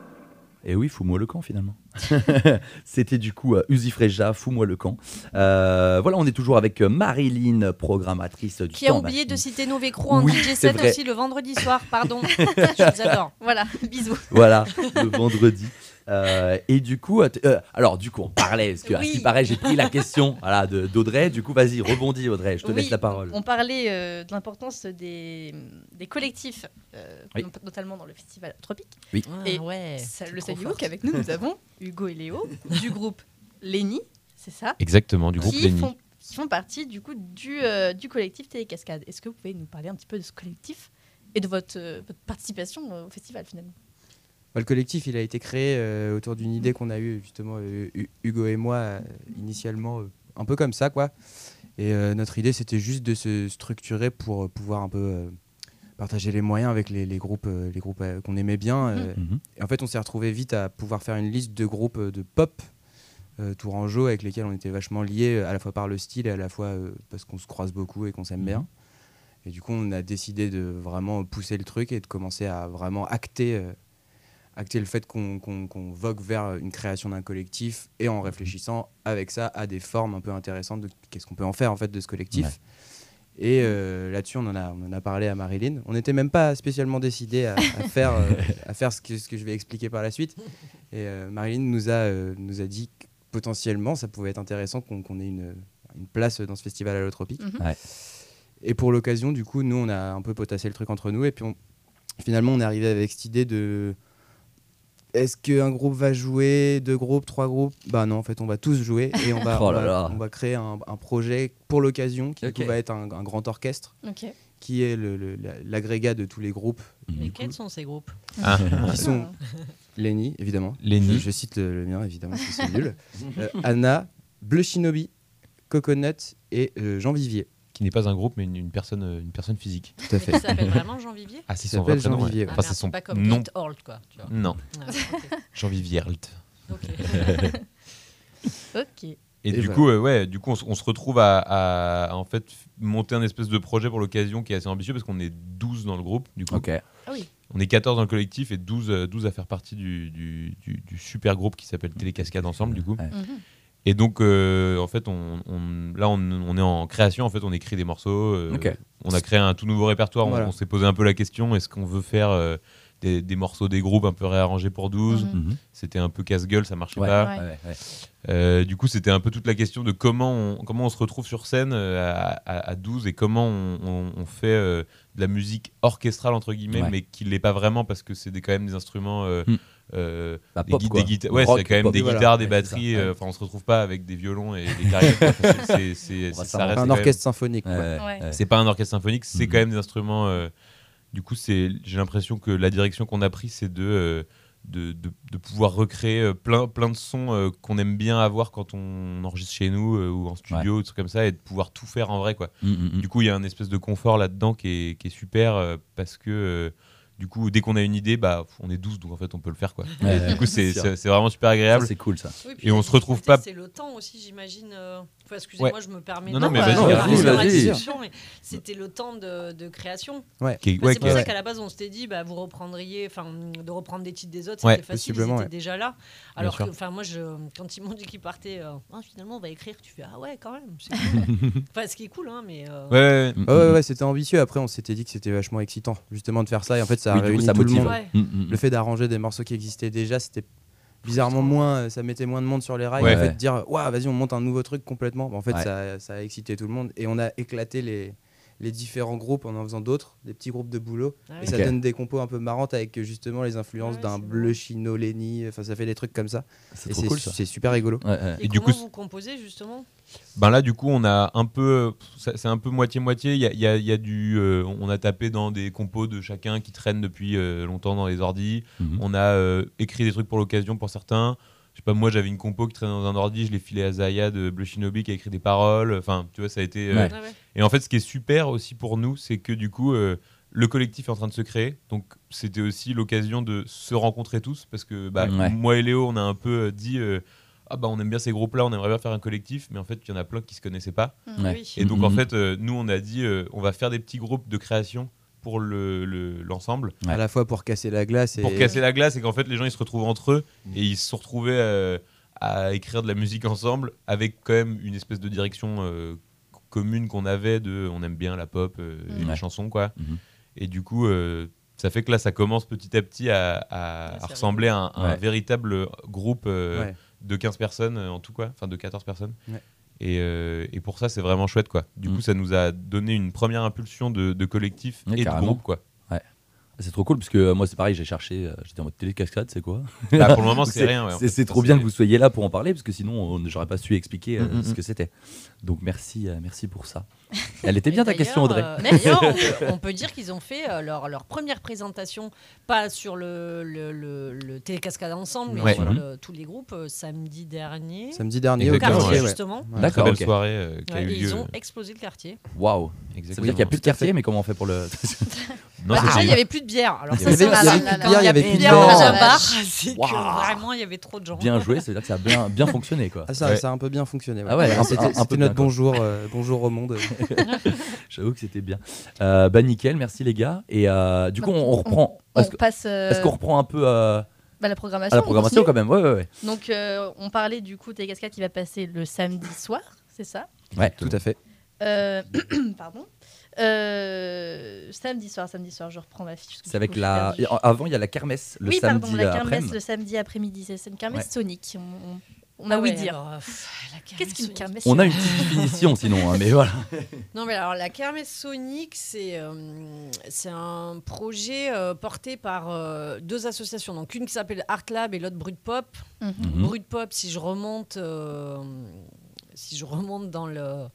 Et oui, fous-moi le camp finalement. [LAUGHS] C'était du coup euh, Uzi Freja, fous-moi le camp. Euh, voilà, on est toujours avec euh, Marilyn, programmatrice du Qui a oublié de citer Novecro en Oui, DJ c'est 7 vrai. aussi le vendredi soir, pardon. [LAUGHS] Je vous adore. Voilà, bisous. Voilà, le vendredi. Euh, et du coup, euh, alors du coup, on parlait, parce que à ce Oui. qui paraît, j'ai pris la [LAUGHS] question voilà, de- d'Audrey. Du coup, vas-y, rebondis Audrey, je te Oui, laisse la parole. On parlait euh, de l'importance des, des collectifs, euh, Oui. not- notamment dans le festival Tropique. Ah, Et ouais. Ça- le forte. qu'avec nous, nous [LAUGHS] avons Hugo et Léo du groupe Lenny, c'est ça? Exactement, du groupe Lenny. font, qui font partie du coup du, euh, du collectif Télécascade. Est-ce que vous pouvez nous parler un petit peu de ce collectif et de votre, euh, votre participation au festival finalement? Le collectif, il a été créé euh, autour d'une idée qu'on a eue justement euh, Hu- Hugo et moi euh, initialement, un peu comme ça quoi. Et notre idée, c'était juste de se structurer pour pouvoir un peu partager les moyens avec les, les groupes, les groupes qu'on aimait bien. euh, Mhm. et en fait, on s'est retrouvé vite à pouvoir faire une liste de groupes de pop tourangeau avec lesquels on était vachement liés à la fois par le style et à la fois parce qu'on se croise beaucoup et qu'on s'aime bien. Et du coup, on a décidé de vraiment pousser le truc et de commencer à vraiment acter, acter le fait qu'on vogue vers une création d'un collectif et en réfléchissant avec ça à des formes un peu intéressantes de qu'est-ce qu'on peut en faire en fait de ce collectif. Ouais. Et euh, là-dessus, on, en a- on en a parlé à Marilyn. On n'était même pas spécialement décidé à, à [LAUGHS] faire, euh, à faire ce, que, ce que je vais expliquer par la suite. Et euh, Marilyn nous a, euh, nous a dit que potentiellement, ça pouvait être intéressant qu'on ait une, une place dans ce festival allotropique. Mhm. Ouais. Et pour l'occasion, du coup, nous, on a un peu potassé le truc entre nous. Et puis, on- finalement, on est arrivé avec cette idée de est-ce qu'un groupe va jouer Deux groupes Trois groupes? Bah non, en fait, on va tous jouer et on [LAUGHS] va, Oh on là va, là. on va créer un, un projet pour l'occasion qui du coup, Ok. va être un, un grand orchestre qui est le- le- la- l'agrégat de tous les groupes. Mais Mhm. quels sont ces groupes? Ah, Qui sont [LAUGHS] Lenny, évidemment. Lenny. Je, je cite le, le mien, évidemment, parce que c'est nul. [LAUGHS] Euh, Anna, Bleu Shinobi, Coconut et euh, Jean Vivier. Qui n'est pas un groupe, mais une, une personne, euh, une personne physique. Tout à fait. qui s'appelle vraiment Jean Vivier? Ah, c'est Il son vrai s'appelle Jean prénom. ouais. Vivier, ouais. Ah, Enfin, c'est son pas comme nom. Holt, quoi. Tu vois. Non, Ah, ok. [LAUGHS] Jean Viviert. Ok. [LAUGHS] Ok. Et, Et du voilà. coup, euh, ouais, du coup, on, se- on se retrouve à, à- à, en fait monter un espèce de projet pour l'occasion qui est assez ambitieux parce qu'on est 12 dans le groupe. Du coup. Ah oui. on est 14 dans le collectif et 12, euh, 12 à faire partie du, du, du- du super groupe qui s'appelle Télécascade ensemble. Du coup, Ouais. Mhm. Et donc, euh, en fait, on, on- là, on, on est en création. En fait, on écrit des morceaux. euh. On a créé un tout nouveau répertoire. On- Voilà. On, s'est posé un peu la question est-ce qu'on veut faire euh, des, des morceaux des groupes un peu réarrangés pour 12 Mhm. Mhm. C'était un peu casse-gueule, ça marchait Ouais. pas. Ouais. Ouais, ouais. Euh, du coup, c'était un peu toute la question de comment on, comment on se retrouve sur scène à, à- à 12 et comment on, on- on fait euh, de la musique orchestrale, entre guillemets, Ouais. mais qui l'est pas vraiment parce que c'est des- quand même des instruments. euh, Hmm. euh, Bah, des, pop, guitares, ouais, c'est quand même pop. des Voilà. guitares, des Ouais, c'est batteries. euh, ouais. Enfin, on se retrouve pas avec des violons et des quoi. [LAUGHS] C'est- un orchestre symphonique. quoi. Ouais, Ouais. ouais. c'est pas un orchestre symphonique, c'est Mhm. quand même des instruments, euh, du coup, c'est, j'ai l'impression que la direction qu'on a pris, c'est de, euh, de, de, de pouvoir recréer euh, plein, plein de sons euh, qu'on aime bien avoir quand on enregistre chez nous euh, ou en studio, des trucs comme ça, et de pouvoir tout faire en vrai, quoi. Mm, mm, mm. Du coup, il y a un espèce de confort là-dedans qui est, qui est super euh, parce que du coup, dès qu'on a une idée, bah, on est 12, donc en fait, on peut le faire. Quoi. Ouais, du coup, c'est sûr. c'est- c'est vraiment super Ça, agréable. c'est cool ça. Oui, Et on se retrouve pas- C'est le temps aussi, j'imagine. euh, Enfin, excusez-moi, je me permets. Non, non, de- mais vas-y, C'était le temps de, de création. Bah, ouais, c'est pour ça qu'à la base, on s'était dit, bah, vous reprendriez, enfin, de reprendre des titres des autres, Ouais, c'était facile, ils étaient ouais. déjà là. Alors que, enfin, moi, je, quand ils m'ont dit qu'ils partaient, euh, Ah, finalement, on va écrire, tu fais, ah ouais, quand même. cool. [LAUGHS] enfin, ce qui est cool, hein, mais. euh, Ouais, ouais, ouais. C'était ambitieux. Après, on s'était dit que c'était vachement excitant, justement, de faire ça. Et en fait, ça a Oui, du coup, réuni ça tout le motive. monde. Ouais. mm, mm, Le fait d'arranger des morceaux qui existaient déjà, c'était bizarrement moins. Ça mettait moins de monde sur les rails. Ouais. En fait, de dire, waouh, vas-y, on monte un nouveau truc complètement. En fait, Ouais. ça, ça a excité tout le monde. Et on a éclaté les, les différents groupes en en faisant d'autres, des petits groupes de boulot. Ah Et ça donne des compos un peu marrantes avec euh, justement les influences Ouais, d'un bleu chino, Lenny. Enfin, ça fait des trucs comme ça. C'est cool c'est super rigolo. Ouais, ouais. Et, Et du comment coup, vous composez, justement? Ben là, du coup, on a un peu, c'est un peu moitié-moitié. Il y a, il y a- il y a du, euh, on a tapé dans des compos de chacun qui traînent depuis euh, longtemps dans les ordis. Mhm. On a euh, écrit des trucs pour l'occasion pour certains. Je sais pas, moi j'avais une compo qui traînait dans un ordi, je l'ai filé à Zaya de Bleu Shinobi qui a écrit des paroles. Enfin, tu vois, ça a été. euh, Ouais. Et en fait, ce qui est super aussi pour nous, c'est que du coup, euh, le collectif est en train de se créer. Donc, c'était aussi l'occasion de se rencontrer tous. Parce que bah, Ouais. moi et Léo, on a un peu euh, dit euh, Ah, bah, on aime bien ces groupes-là, on aimerait bien faire un collectif. Mais en fait, il y en a plein qui se connaissaient pas. Ouais. Oui. Et donc, en Mhm. fait, euh, nous, on a dit euh, On va faire des petits groupes de création pour le- le- l'ensemble. Ouais. À la fois pour casser la glace et. pour casser la glace et qu'en fait, les gens, ils se retrouvent entre eux. Et ils se sont retrouvés euh, à écrire de la musique ensemble avec quand même une espèce de direction euh, commune qu'on avait de on aime bien la pop euh, et Ouais. les chansons quoi Mhm. et du coup euh, ça fait que là ça commence petit à petit à, à- à c'est ressembler à un, un véritable groupe euh, Ouais. de 15 personnes en tout quoi enfin de 14 personnes Ouais. Et, euh, et pour ça c'est vraiment chouette quoi. Du Mhm. coup ça nous a donné une première impulsion de, de collectif Ouais, et de groupe quoi C'est trop cool parce que euh, moi c'est pareil, j'ai cherché, euh, j'étais en mode télécascade, c'est quoi? Bah, pour le moment c'est [LAUGHS] rien ouais, en c'est fait. c'est trop bien que vous soyez là pour en parler parce que sinon on- j'aurais pas su expliquer euh, Mm, mm, ce mm. que c'était. Donc merci, euh, merci pour ça. [LAUGHS] Elle était bien ta question Audrey. d'ailleurs, euh, on, [LAUGHS] peut- on peut dire qu'ils ont fait euh, leur, leur première présentation, pas sur le, le, le, le télécascade ensemble, mais Ouais. sur Mhm. le- tous les groupes euh, samedi dernier. Samedi dernier Au quartier, ouais. justement. Ouais. D'accord. très belle soirée euh, qui a Ouais, eu et lieu ils ont explosé le quartier. Waouh. Ça veut dire qu'il n'y a plus de quartier, mais comment on fait pour le non Bah, c'était- il n'y avait plus de bière. Alors Il y ça, avait- c'est il y avait malin. plus de Quand bière, il y avait plus de bière dans bière. un bar, c'est que Waouh. vraiment il y avait trop de gens. bien joué, c'est-à-dire que ça a bien, bien fonctionné quoi. Ah, ça, Ouais. ça a un peu bien fonctionné. Ah ouais, un- c'était un- un c'était peu notre quoi. bonjour, euh, bonjour au monde. [LAUGHS] J'avoue que c'était bien. Euh, bah nickel, merci les gars. Et euh, du coup on, on reprend. On Est-ce que- passe euh, est-ce qu'on reprend un peu euh, bah, la programmation. à la on programmation continue. quand même Ouais, ouais, ouais. Donc, euh, on parlait du coup Télécascade qui va passer le samedi soir, c'est ça? Ouais, Tout à fait. Euh, [CLEARS THROAT] Pardon. Euh, samedi soir, samedi soir, je reprends ma fiche. C'est avec la. Avant, il y a la kermesse le oui, samedi pardon, la kermesse après-midi. le samedi après-midi. C'est une kermesse Ouais. sonique. On, on- on Ah a ouï ouais, dire. alors, euh, pff, la Qu'est-ce qu'une kermesse kermesse On a une petite définition sinon, hein, mais voilà. [LAUGHS] Non, mais alors la kermesse sonique, c'est euh, c'est un projet euh, porté par euh, deux associations. Donc une qui s'appelle Art Lab et l'autre Brut Pop. Mhm. Mhm. Brut Pop, si je remonte, euh, si je remonte dans le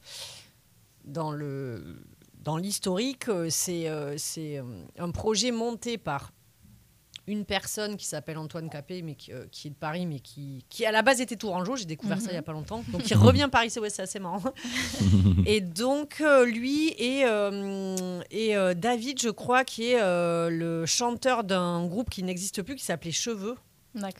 dans le dans l'historique, euh, c'est euh, euh, un projet monté par une personne qui s'appelle Antoine Capet, mais qui, euh, qui est de Paris, mais qui, qui à la base était tourangeau. J'ai découvert ça il y a pas longtemps. Donc il revient Paris, c'est ouais, assez marrant. [LAUGHS] et donc euh, lui et, euh, et David, je crois, qui est le chanteur d'un groupe qui n'existe plus, qui s'appelait Cheveux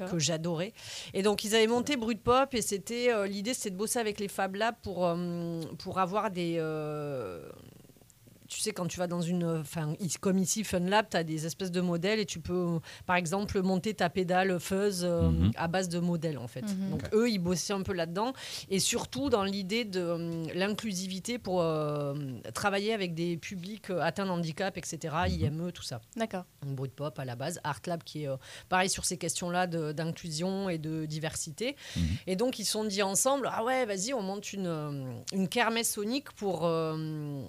que j'adorais. Et donc ils avaient monté Brut Pop et c'était euh, l'idée c'était de bosser avec les Fab Labs pour euh, pour avoir des euh, tu sais, quand tu vas dans une. Enfin, ici- comme ici, Fun Lab, tu as des espèces de modèles et tu peux, par exemple, monter ta pédale fuzz euh, Mhm. à base de modèles, en fait. Mhm. Donc, eux, ils bossaient un peu là-dedans. Et surtout dans l'idée de euh, l'inclusivité pour euh, travailler avec des publics atteints de handicap, etc., IME, tout ça. D'accord. Donc, Brut Pop à la base, Art Lab qui est euh, pareil sur ces questions-là d'inclusion et de diversité. Mhm. Et donc ils se sont dit ensemble, ah ouais, vas-y, on monte une, une kermesse sonique pour euh,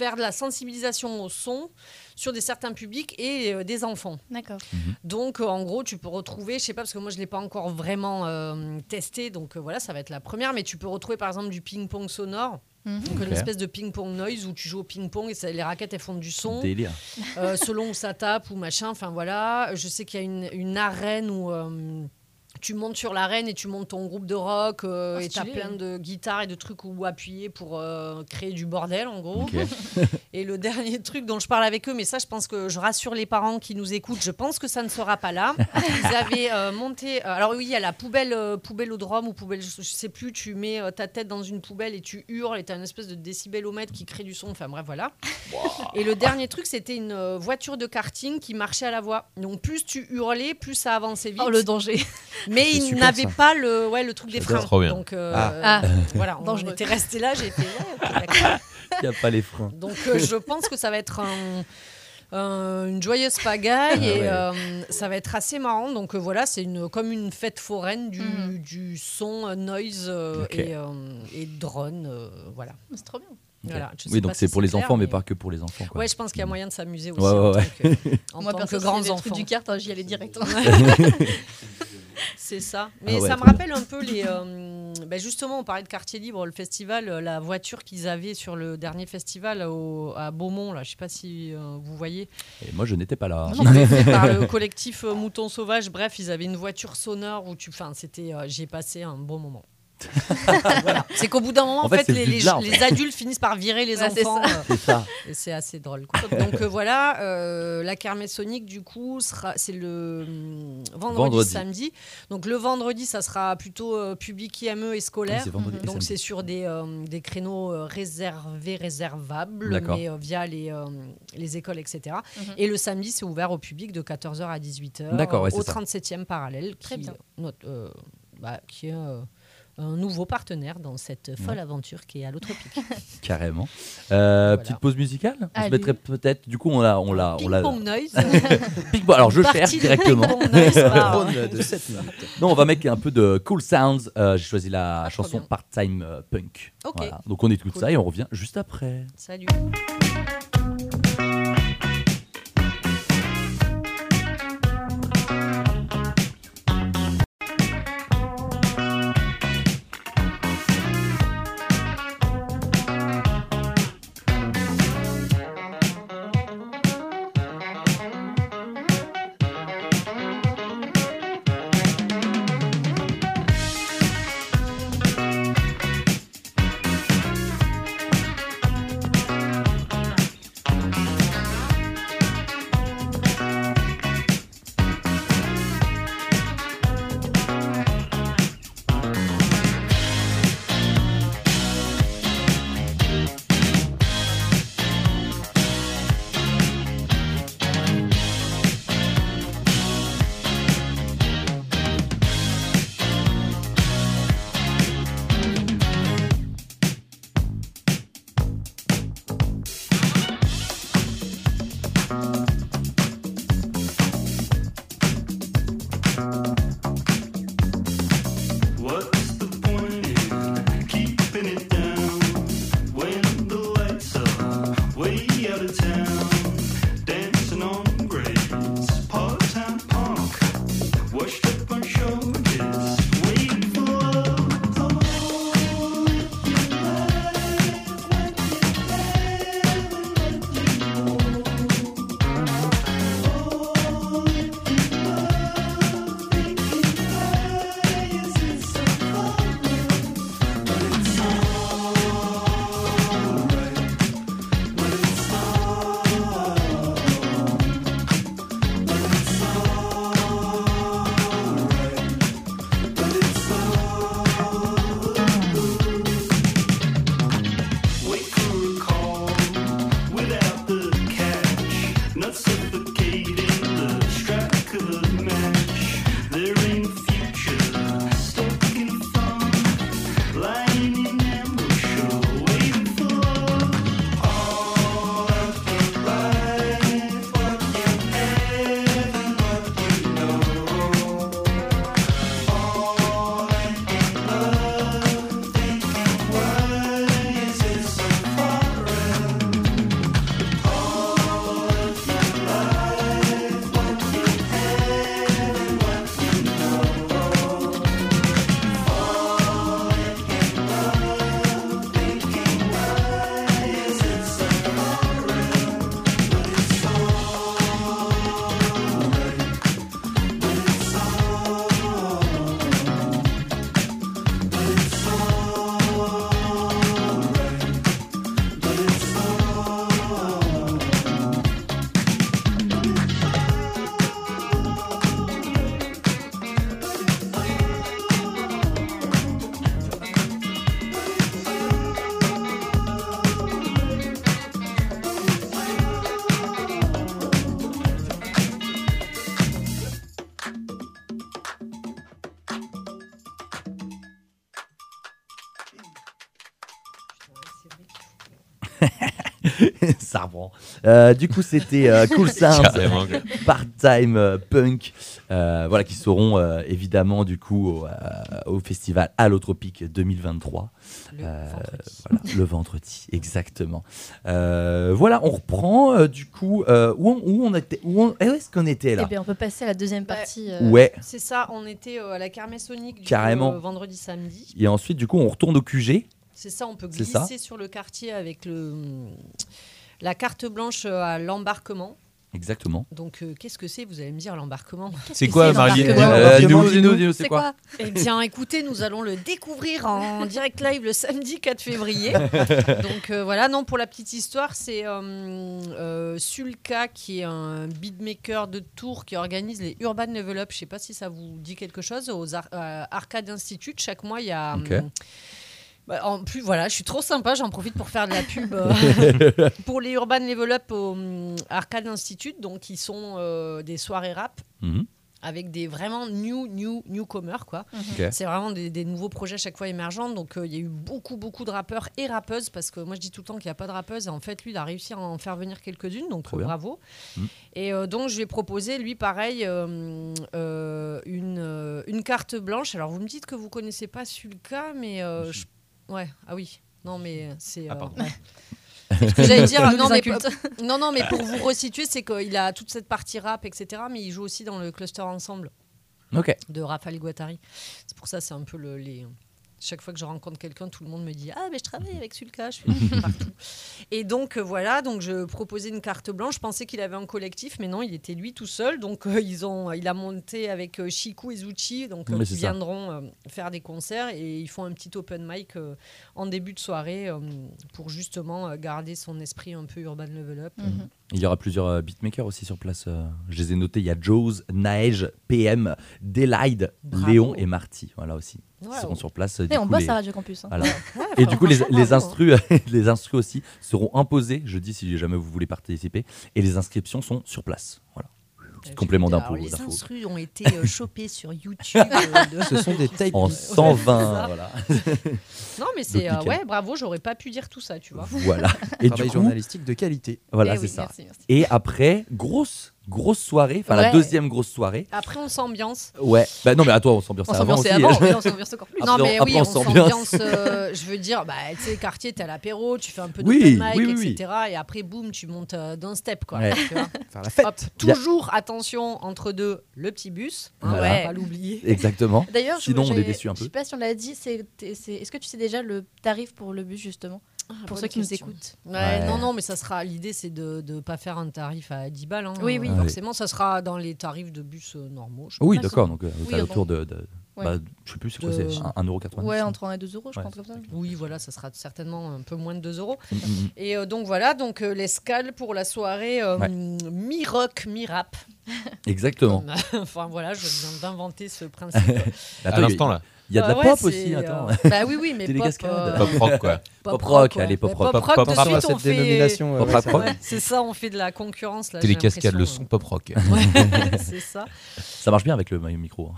faire de la sensibilisation au son sur des certains publics et euh, des enfants. D'accord. Donc, euh, en gros, tu peux retrouver, je sais pas, parce que moi, je l'ai pas encore vraiment euh, testé, donc euh, voilà, ça va être la première, mais tu peux retrouver, par exemple, du ping-pong sonore. Mhm. Donc une espèce de ping-pong noise où tu joues au ping-pong et ça- les raquettes elles font du son. Délire. Euh, selon où ça tape ou machin. Enfin voilà, je sais qu'il y a une, une arène où euh, tu montes sur l'arène et tu montes ton groupe de rock euh, Ah, et t'as plein de guitares et de trucs où appuyer pour euh, créer du bordel en gros. [LAUGHS] Et le dernier truc dont je parle avec eux, mais ça je pense que je rassure les parents qui nous écoutent, je pense que ça ne sera pas là. [LAUGHS] Ils avaient euh, monté, euh, alors oui, il y a la poubelle, euh, poubelle au drum ou poubelle, je, je sais plus, tu mets euh, ta tête dans une poubelle et tu hurles et t'as une espèce de décibelomètre qui crée du son, enfin bref voilà. Et le dernier truc, c'était une euh, voiture de karting qui marchait à la voix. Donc plus tu hurlais, plus ça avançait vite. Oh, le danger. [LAUGHS] Mais n'avaient ça. pas le, ouais, le truc des freins. Trop bien. Donc euh, Ah. voilà, on [LAUGHS] Dangereux. était resté là, j'ai fait ouais, ok, d'accord. [LAUGHS] Il n'y a pas les freins. Donc euh, je pense que ça va être un- un- une joyeuse pagaille et Ah Ouais. euh, ça va être assez marrant. Donc euh, voilà, c'est une, comme une fête foraine du, Mhm. du son, euh, noise euh, et, euh, et drone. euh, voilà. C'est trop bien. Voilà, je sais Oui, donc si c'est pour les clair, enfants, mais pas que pour les enfants. quoi. Ouais, je pense qu'il y a moyen de s'amuser aussi Ouais, en, ouais, [LAUGHS] tant que, en Moi, tant que grands enfants. du kart, hein, j'y allais direct. C'est ça. Mais Ah ouais, ça me rappelle un peu les. euh, ben justement, on parlait de quartier libre, le festival, euh, la voiture qu'ils avaient sur le dernier festival au- à Beaumont. Là, je sais pas si euh, vous voyez. Et moi, je n'étais pas là. par le [LAUGHS] collectif euh, Mouton Sauvage. Bref, ils avaient une voiture sonore où tu. Enfin, c'était. euh, J'ai passé un bon moment. [LAUGHS] Voilà. C'est qu'au bout d'un moment, En fait, fait, c'est le les, les- adultes finissent par virer les Ouais, c'est enfants. ça. euh, C'est ça. c'est assez drôle. quoi. Donc euh, voilà, euh, la kermesse sonique, du coup, sera, c'est le hum, vendredi, Vendredi. samedi. Donc le vendredi, ça sera plutôt euh, public IME et Oui, scolaire. c'est vendredi Donc c'est sur des, euh, des créneaux réservés, réservables, D'accord. mais euh, via les, euh, les écoles, etc. Mhm. Et le samedi, c'est ouvert au public de 14h à 18h D'accord, ouais, au c'est ça. 37e parallèle, Très qui, bien. notre, euh, bah, qui est euh, un nouveau partenaire dans cette folle Ouais. aventure qui est à l'autropique. [LAUGHS] [LAUGHS] Carrément. Euh, Voilà. Petite pause musicale On se Allez. mettrait peut-être. Du coup, on l'a. On l'a, on l'a. Noise. [LAUGHS] Alors, je Partie cherche directement. de 7 minutes. Non, on va mettre un peu de Cool Sounds. Euh, J'ai choisi la Ah, chanson. Part-Time euh, Punk. Ok. Voilà. Donc, on écoute Cool. ça et on revient juste après. Salut. Euh, du coup, c'était euh, Cool [LAUGHS] Sounds, part-time euh, punk, euh, voilà, qui seront euh, évidemment du coup au, euh, au festival Allotropique 2023. Le Euh, vendredi. Voilà, le vendredi, exactement. Euh, voilà, on reprend euh, du coup euh, où, on, où on était, où, on- où est-ce qu'on était Eh là bien, on peut passer à la deuxième partie. euh, Ouais. C'est ça, on était euh, à la kermesse sonique du Carrément. coup, euh, vendredi samedi. Et ensuite, du coup, on retourne au QG. C'est ça, on peut glisser sur le quartier avec le, la carte blanche euh, à l'embarquement. Exactement. Donc, euh, qu'est-ce que c'est Vous allez me dire l'embarquement? C'est quoi, Euh, Dis-nous, dis-nous, dis-nous. dis-nous, c'est quoi, Eh bien, écoutez, nous allons le découvrir en [LAUGHS] direct live le samedi 4 février. [LAUGHS] Donc euh, voilà, non, pour la petite histoire, c'est euh, euh, Sulka qui est un beatmaker de Tours qui organise les Urban Level Up. Je sais pas si ça vous dit quelque chose. Aux Ar- euh, Arcade Institute, chaque mois, il y a. Ok. Bah, en plus, voilà, je suis trop sympa, j'en profite pour faire de la pub euh, [LAUGHS] pour les Urban Level Up au hum, Arcade Institute. Donc, ils sont euh, des soirées rap Mhm. avec des vraiment new, new, newcomers, quoi. Ok. C'est vraiment des, des nouveaux projets à chaque fois émergents. Donc, euh, il y a eu beaucoup, beaucoup de rappeurs et rappeuses parce que moi, je dis tout le temps qu'il n'y a pas de rappeuses. Et en fait, lui, il a réussi à en faire venir quelques-unes. Donc, euh, bravo. Mhm. Et euh, donc, je lui ai proposé, lui, pareil, euh, euh, une, euh, une carte blanche. Alors, vous me dites que vous connaissez pas Sulka, mais. euh, je- Ouais, ah oui. Non, mais c'est. Ah, euh, pardon. j'allais dire, [LAUGHS] non mais, non, non, mais pour vous resituer, c'est qu'il a toute cette partie rap, etc. Mais il joue aussi dans le cluster ensemble Ok. de Raphaël Guattari. C'est pour ça, c'est un peu le, les. Chaque fois que je rencontre quelqu'un, tout le monde me dit Ah, mais je travaille avec Sulka, je [LAUGHS] fais partout. Et donc, euh, voilà, donc je proposais une carte blanche. Je pensais qu'il avait un collectif, mais non, il était lui tout seul. Donc, euh, ils ont, il a monté avec euh, Chiku et Zuchi, donc, euh, Mais qui c'est ça. viendront euh, faire des concerts. Et ils font un petit open mic euh, en début de soirée euh, pour justement euh, garder son esprit un peu urban level up. Mhm. Il y aura plusieurs euh, beatmakers aussi sur place. euh, je les ai notés. Il y a Joes, Naej, PM, Delight, Bravo. Léon et Marty. Voilà aussi. Ils Wow. seront sur place. euh, Et du on coup, bosse les- à Radio Campus. hein. Voilà. Et du coup, les, instrus, [LAUGHS] les instrus aussi seront imposés jeudi si jamais vous voulez participer. Et les inscriptions sont sur place. Voilà. Petit complément d'impôt. Les instrus ont été euh, [LAUGHS] chopés sur YouTube. euh, de- Ce sont des [LAUGHS] tapes. En Ouais, 120, ça. voilà. [LAUGHS] Non, mais c'est euh, ouais, bravo, j'aurais pas pu dire tout ça, tu vois. Voilà. Et du Travail coup, journalistique de qualité. voilà, Eh c'est oui, ça. Merci, merci. Et après, grosse, grosse soirée, enfin la Ouais. deuxième grosse soirée. Après, on s'ambiance. Ouais. Bah non, mais à toi, on s'ambiance On avant s'ambiançait aussi. avant, mais on [LAUGHS] s'ambiance encore plus. Non, mais oui, on on s'ambiance. s'ambiance. euh, je veux dire, bah, tu sais, quartier, t'es à l'apéro, tu fais un peu de Oui, mic, oui, oui, oui. etc. Et après, boum, tu montes euh, d'un step, quoi. Ouais. tu vois. [LAUGHS] Faire la fête. Hop, toujours, attention, entre deux, le petit bus. Hein, Voilà. on va pas l'oublier. Exactement. D'ailleurs, je- Sinon, on est déçu un Je peu. sais pas si on l'a dit, c'est, c'est- est-ce que tu sais déjà le tarif pour le bus justement? Pour bonne ceux qui nous écoutent. Ouais, Ouais. Non, non, mais ça sera. L'idée, c'est de ne pas faire un tarif à 10 balles. hein. Oui, oui. Euh, Forcément, ça sera dans les tarifs de bus euh, normaux. je Oui, d'accord. Donc, euh, Oui, autour de. de Ouais. bah, je sais plus, c'est quoi, De- c'est 1,90€. Ouais, entre 1 et 2 euros, je Ouais, pense comme ça. Oui, voilà, ça sera certainement un peu moins de 2 euros. Mm, mm, mm. Et euh, donc voilà, donc euh, l'escale pour la soirée euh, Ouais. mi-rock, mi-rap. Exactement. [LAUGHS] enfin voilà, je viens d'inventer ce principe. [LAUGHS] Attends, à l'instant là. Il y a de la Ah ouais, pop aussi, euh, attends. bah oui, oui, mais [LAUGHS] Télé pop, cascade. euh, Pop rock quoi. Pop rock, allez, pop rock. Pop rock, Pop de rock. suite, à on cette fait... dénomination. euh, Pop rock. c'est ça, on fait de la concurrence là. Télécascade, le son pop rock. Ouais, [LAUGHS] [LAUGHS] c'est ça. Ça marche bien avec le micro.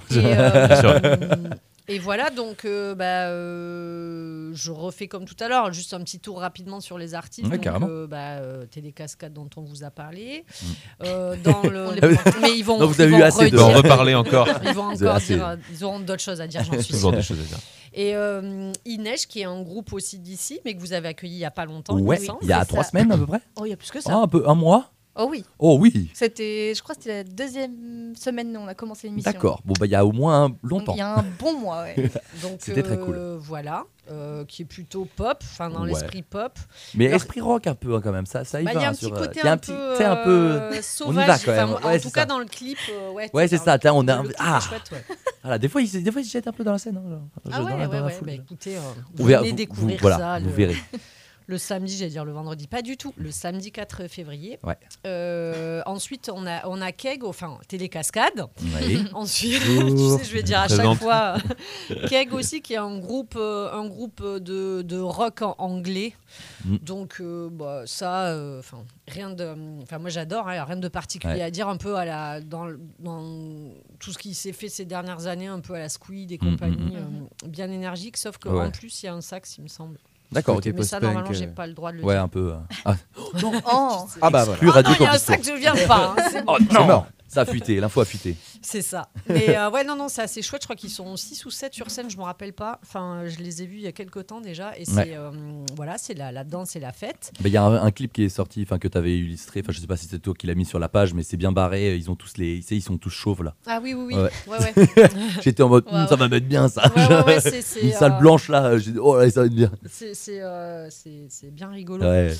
Et, voilà, donc euh, bah, euh, je refais comme tout à l'heure, juste un petit tour rapidement sur les artistes. Ouais, donc, carrément. euh, bah, euh, Télécascade dont on vous a parlé. Mm. Euh, dans [LAUGHS] le... On les mais ils vont, Non, vous ils avez vont eu assez de- On va en redire- reparler encore. Ils vont encore assez. dire, ils auront d'autres choses à dire, j'en [LAUGHS] suis sûre. des choses à dire. Et euh, Inej, qui est un groupe aussi d'ici, mais que vous avez accueilli il n'y a pas longtemps, Ouais, il y a trois ça. semaines à peu près. Oh, il y a plus que Ah, ça. un peu, un mois. Oh oui, Oh oui. c'était, je crois que c'était la deuxième semaine où on a commencé l'émission. D'accord. Bon, bah, il y a au moins un- longtemps. Il y a un bon mois, ouais. [LAUGHS] Donc C'était très euh, voilà, euh, qui est plutôt pop, enfin dans Ouais. l'esprit pop. Mais Alors- esprit rock un peu hein, quand même, ça, ça y Bah, va. Il y a un petit sur, euh, côté un, un petit, peu, tu sais, un peu. euh, sauvage. va quand même. Enfin, Ouais, en c'est tout cas, dans le clip, euh, ouais. Ouais, c'est ça. Tiens, on a ah. chouette, ouais. Voilà, des fois, il, des fois, il se jette un peu dans la scène. hein, genre, Ah dans ouais, la- ouais, ouais. bah, écoutez, euh, Vous verrez- découvrir ça. vous verrez. [LAUGHS] le samedi, j'allais dire le vendredi, pas du tout, le samedi 4 février. Ouais. Euh, ensuite, on a, on a Keg, enfin, Télécascade. Oui. [LAUGHS] Ensuite, Bonjour. [LAUGHS] tu sais, je vais dire à Présente. chaque fois, [LAUGHS] Keg aussi, qui est un groupe, euh, un groupe de, de rock en anglais. Mm. Donc, euh, bah, ça, euh, enfin, rien de. Enfin, moi, j'adore, hein, rien de particulier Ouais. à dire, un peu à la, dans, dans tout ce qui s'est fait ces dernières années, un peu à la Squid et Mm, compagnie, mm, euh, bien énergique, sauf qu'en Ouais. plus, il y a un sax, il me semble. D'accord, ok. Mais ça, post-punk, normalement, j'ai euh. pas le droit de le Ouais, dire. un peu. euh, [LAUGHS] Ah, Oh, Ah bah voilà. plus Ah non, il y a un sac, je viens pas. hein. [LAUGHS] Oh, mort. Ça a fuité, l'info a fuité. C'est ça. Mais euh, ouais, non, non, c'est assez chouette. Je crois qu'ils sont 6 ou 7 sur scène, je me rappelle pas. Enfin, je les ai vus il y a quelques temps déjà. Et c'est Ouais. euh, voilà, c'est la, la danse et la fête. Bah, Il y a un, un clip qui est sorti, enfin que tu avais illustré. Enfin, je sais pas si c'est toi qui l'as mis sur la page, mais c'est bien barré. Ils ont tous les, tu ils sont tous chauves là. Ah oui, oui, oui. Ouais. Ouais, ouais. [LAUGHS] J'étais en mode, Ouais, ça va mettre bien ça. Ouais, ouais, ouais, c'est- [LAUGHS] c'est, Une salle euh, blanche là. j'ai dit, Oh là, ça va être bien. C'est c'est, euh, c'est- c'est bien rigolo. Ouais.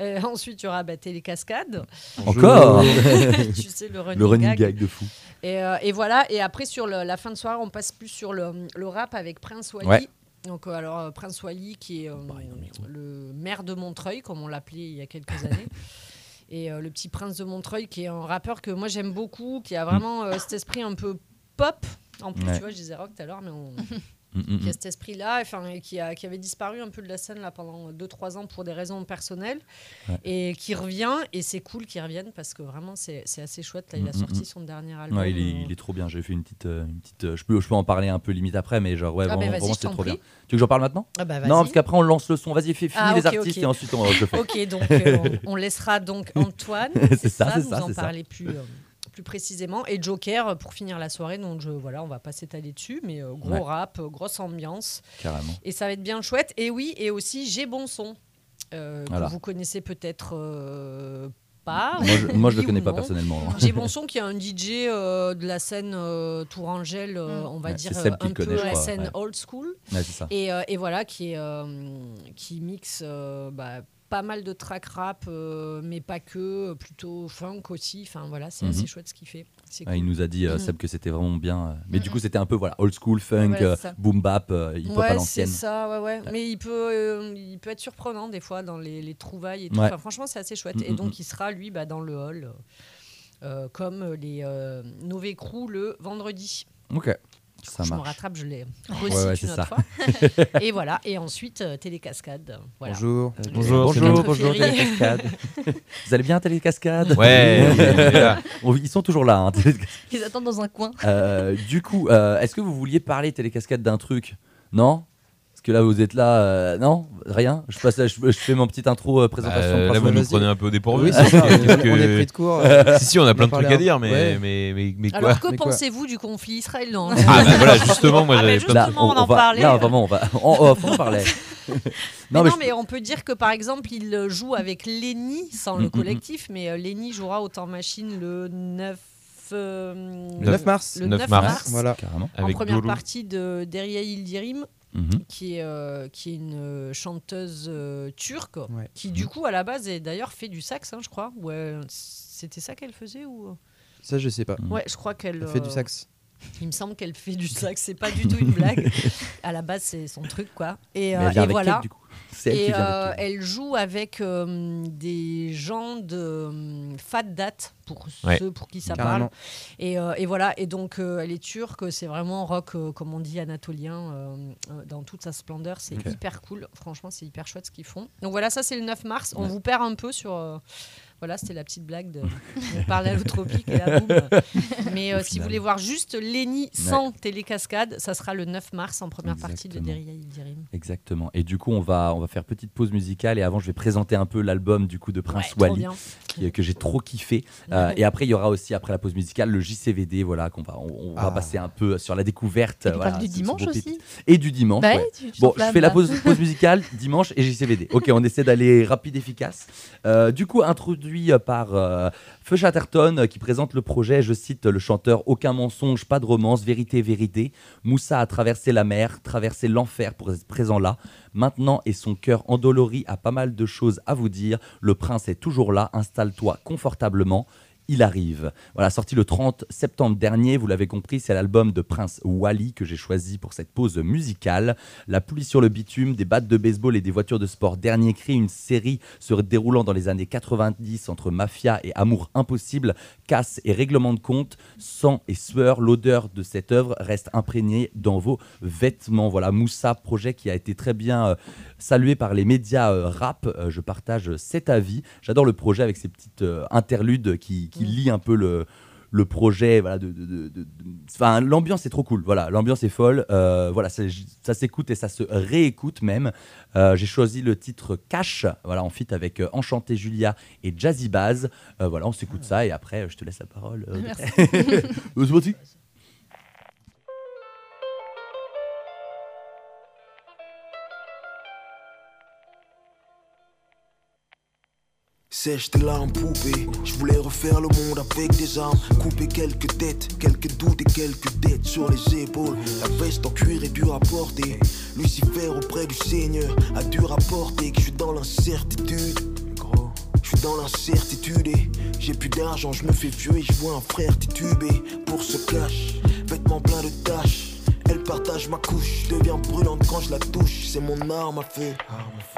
Euh, ensuite, il y aura bah, Télécascade. Encore [LAUGHS] tu sais, le running, le running gag. gag de fou. Et, euh, et voilà, et après sur le- la fin de soirée, on passe plus sur le, le rap avec Prince Wally. Ouais. Donc euh, alors euh, Prince Wally qui est euh, Bah, le maire de Montreuil, comme on l'appelait il y a quelques années. [LAUGHS] Et euh, le petit prince de Montreuil qui est un rappeur que moi j'aime beaucoup, qui a vraiment euh, cet esprit un peu pop. En plus, Ouais. tu vois, je disais rock tout à l'heure, mais on, [LAUGHS] Hum, hum, qui a hum. cet esprit-là, enfin, qui, a, qui avait disparu un peu de la scène là pendant 2-3 ans pour des raisons personnelles, Ouais. et qui revient, et c'est cool qu'il revienne parce que vraiment c'est assez chouette. Là, il a Mm, mm, sorti mm. son dernier album. Ouais, il, est, euh, il est trop bien. J'ai fait une petite, euh, une petite. euh, je peux, je peux en parler un peu limite après, mais genre ouais, Ah, vraiment, je c'est trop prie. bien. Tu veux que j'en parle maintenant? Ah bah, Non, parce qu'après on lance le son. Vas-y, fais finir Ah, les artistes et ensuite on, le fais. Ok, donc euh, on, on laissera donc [LAUGHS] Antoine, C'est ça, c'est nous ça, en ça. parler plus, euh, plus précisément, et Joker pour finir la soirée. Donc je, voilà, on va pas s'étaler dessus, mais euh, gros Ouais. rap, euh, grosse ambiance, Carrément. et ça va être bien chouette. Et oui, et aussi j'ai bon son, euh, Voilà. que vous connaissez peut-être euh, pas. Moi, je, moi, je le [LAUGHS] connais pas non. personnellement. hein. J'ai bon [LAUGHS] son qui est un DJ euh, de la scène euh, Tourangelle, euh, Mm. on va Ouais, dire un peu connaît, la crois, scène ouais. old school. Ouais, c'est ça. Et, euh, et voilà, qui, est, euh, qui mixe euh, bah, pas mal de track rap, euh, mais pas que, euh, plutôt funk aussi. Enfin voilà, c'est Mhm. assez chouette ce qu'il fait. C'est Ah, il nous a dit, euh, Mhm. Seb, que c'était vraiment bien. euh, Mais du Mhm. coup, c'était un peu voilà, old school, funk, Ouais, c'est boom bap, hip hop à Ouais, c'est l'ancienne. ça, ouais, ouais. Mais il peut, euh, il peut être surprenant des fois dans les, les trouvailles et tout. Enfin, franchement, c'est assez chouette. Et Mhm, donc, mhm. il sera, lui, bah, dans le hall, comme les Nové Crew le vendredi. Ok, ça je me rattrape, je l'ai Ouais, recite ouais, une c'est autre ça. fois. [LAUGHS] et voilà. Et ensuite, euh, Télécascade. Voilà. Bonjour. Euh, Bonjour, bonjour, bonjour, Ferry. Télécascade. [LAUGHS] Vous allez bien, Télécascade? Ouais, Ils sont toujours là, hein, Télécascade. ils attendent dans un coin. Euh, du coup, euh, est-ce que vous vouliez parler Télécascade d'un truc? Non? Que là, vous êtes là, euh, non Rien je, passe, je, je fais mon petite intro euh, présentation. Euh, là, François. vous nous vas-y. prenez un peu au dépourvu. Oui, c'est ça. Qu'est-ce on, que- on est pris de court. [LAUGHS] Si, si, on a plein de trucs à dire, mais, ouais. mais, mais, mais quoi Alors, que pensez-vous du conflit israél-iran Ah, bah voilà, justement, moi Ah, j'avais plein de on en va, parlait. Là, vraiment, on va. En off, on parlait. [LAUGHS] Mais non, mais, on peut dire que par exemple, il joue avec Lenny, sans Mm, le mm, collectif, mais Lenny jouera au temps machine le 9, euh, Le 9 mars. le 9 9 mars. mars, Voilà. Carrément. en avec première partie de Deria Yildirim, Mhm. qui est, euh, qui est une euh, chanteuse euh, turque, Ouais. qui du coup à la base est d'ailleurs fait du sax, hein, je crois. Ouais, c'était ça qu'elle faisait ou? Ça, je sais pas. Mm. Ouais, je crois qu'elle Elle fait du sax. Il me semble qu'elle fait du sax, c'est pas du tout une blague. à la base, c'est son truc quoi. Et, euh, elle vient et avec voilà. Kate, du coup. Elle Et euh, elle joue avec euh, des gens de euh, Fat Date, pour Ouais. ceux pour qui ça Carrément. parle. Et, euh, et voilà, et donc euh, elle est turque, c'est vraiment rock, euh, comme on dit, anatolien, euh, euh, dans toute sa splendeur. C'est hyper cool, franchement, c'est hyper chouette ce qu'ils font. Donc voilà, ça c'est le 9 mars. On Ouais. vous perd un peu sur. Voilà, c'était la petite blague de on parle à l'utropique et la boum. [LAUGHS] Mais euh, si vous voulez voir juste Lenny sans télécascade, ça sera le 9 mars en première partie de. Deria Yildirim. Exactement. Et du coup, on va, on va faire petite pause musicale. Et avant, je vais présenter un peu l'album du coup de Prince Ouais, Wally. qui- que j'ai trop kiffé. [LAUGHS] Euh, et après, il y aura aussi, après la pause musicale, le JCVD, voilà, qu'on va, on, on va Ah. passer un peu sur la découverte. Et voilà, du dimanche aussi. Et du dimanche, Bah ouais. ouais, tu- tu Bon, je fais la là. pause, pause musicale dimanche et JCVD. Ok, on essaie d'aller rapide, efficace. Euh, du coup, introduit euh, par euh, Feu Chatterton euh, qui présente le projet, je cite le chanteur Aucun mensonge, pas de romance, vérité, vérité. Moussa a traversé la mer, traversé l'enfer pour être présent là. Maintenant, et son cœur endolori a pas mal de choses à vous dire. Le prince est toujours là, installe-toi confortablement. Il arrive. Voilà, sorti le 30 septembre dernier, vous l'avez compris, c'est l'album de Prince Wally que j'ai choisi pour cette pause musicale. La pluie sur le bitume, des battes de baseball et des voitures de sport. Dernier cri, une série se déroulant dans les années 90 entre mafia et amour impossible, casse et règlement de compte, sang et sueur. L'odeur de cette œuvre reste imprégnée dans vos vêtements. Voilà, Moussa, projet qui a été très bien euh, salué par les médias euh, rap. Euh, je partage cet avis. J'adore le projet avec ces petites interludes qui lient un peu le, le projet, voilà, de, de- de- l'ambiance est trop cool. Voilà, l'ambiance est folle. Euh, voilà, ça, ça s'écoute et ça se réécoute même. Euh, J'ai choisi le titre Cash, voilà, en fit avec euh, Enchanté Julia et Jazzy Baz. Voilà, on s'écoute ça et après, je te laisse la parole. Merci. [LAUGHS] Sèche tes larmes poupées, je voulais refaire le monde avec des armes. Couper quelques têtes, quelques doutes et quelques dettes sur les épaules. La veste en cuir est dure à porter. Lucifer auprès du Seigneur a dû rapporter Que je dans l'incertitude. Je suis dans l'incertitude et j'ai plus d'argent, je me fais vieux et je vois un frère titubé pour ce cash, vêtements pleins de taches. Elle partage ma couche, je deviens brûlante quand je la touche, c'est mon arme à feu.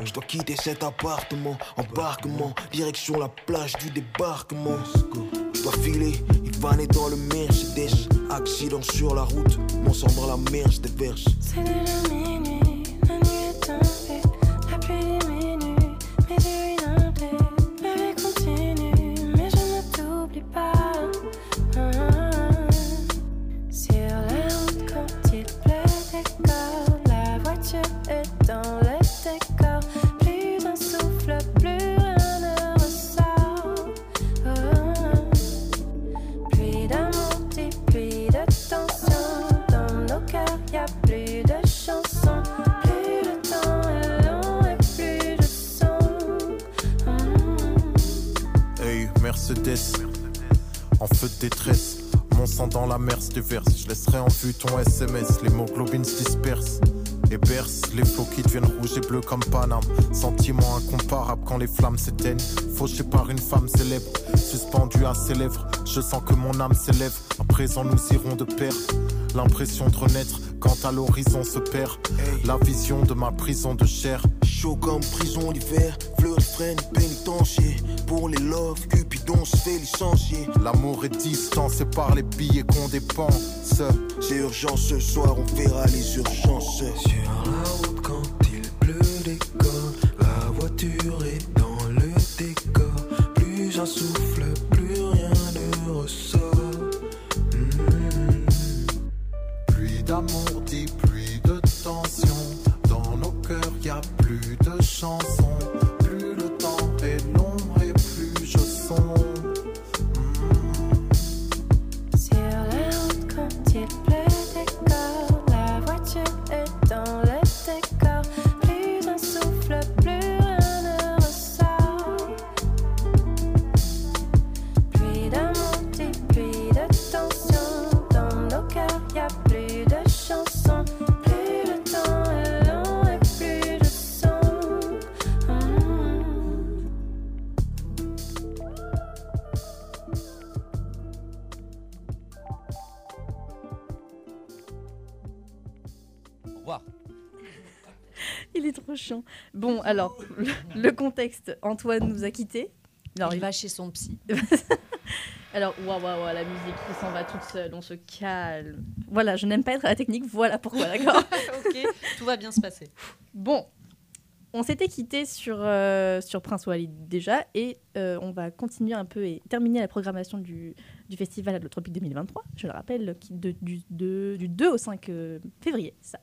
Je dois quitter cet appartement, embarquement, direction la plage du débarquement. Je dois filer, il va aller dans le Mercedes. Accident sur la route, mon sang dans la mer se déverse. Je laisserai en vue ton SMS. L'hémoglobine se disperse et berce. Les flots qui deviennent rouges et bleus comme Paname. Sentiment incomparable quand les flammes s'éteignent. Fauché par une femme célèbre, suspendue à ses lèvres. Je sens que mon âme s'élève. À présent, nous irons de pair. L'impression de renaître quand à l'horizon se perd. La vision de ma prison de chair. Chaud comme prison d'hiver, fleur freine pénitencier. Pour les love, Cupidon se fait licencier. L'amour est distant, c'est par les billets qu'on dépense. C'est urgent ce soir, on verra les urgences. Bon, alors, le, le contexte, Antoine nous a quittés. Alors, il va chez son psy. [LAUGHS] Alors, waouh, waouh, waouh, la musique qui s'en va toute seule, on se calme. Voilà, je n'aime pas être à la technique, voilà pourquoi, d'accord [LAUGHS] ok, tout va bien se passer. Bon, on s'était quitté sur, euh, sur Prince Walid déjà, et euh, on va continuer un peu et terminer la programmation du, du festival Aglotropique 2023, je le rappelle, qui de- du, de- du 2 au 5 euh, février, ça.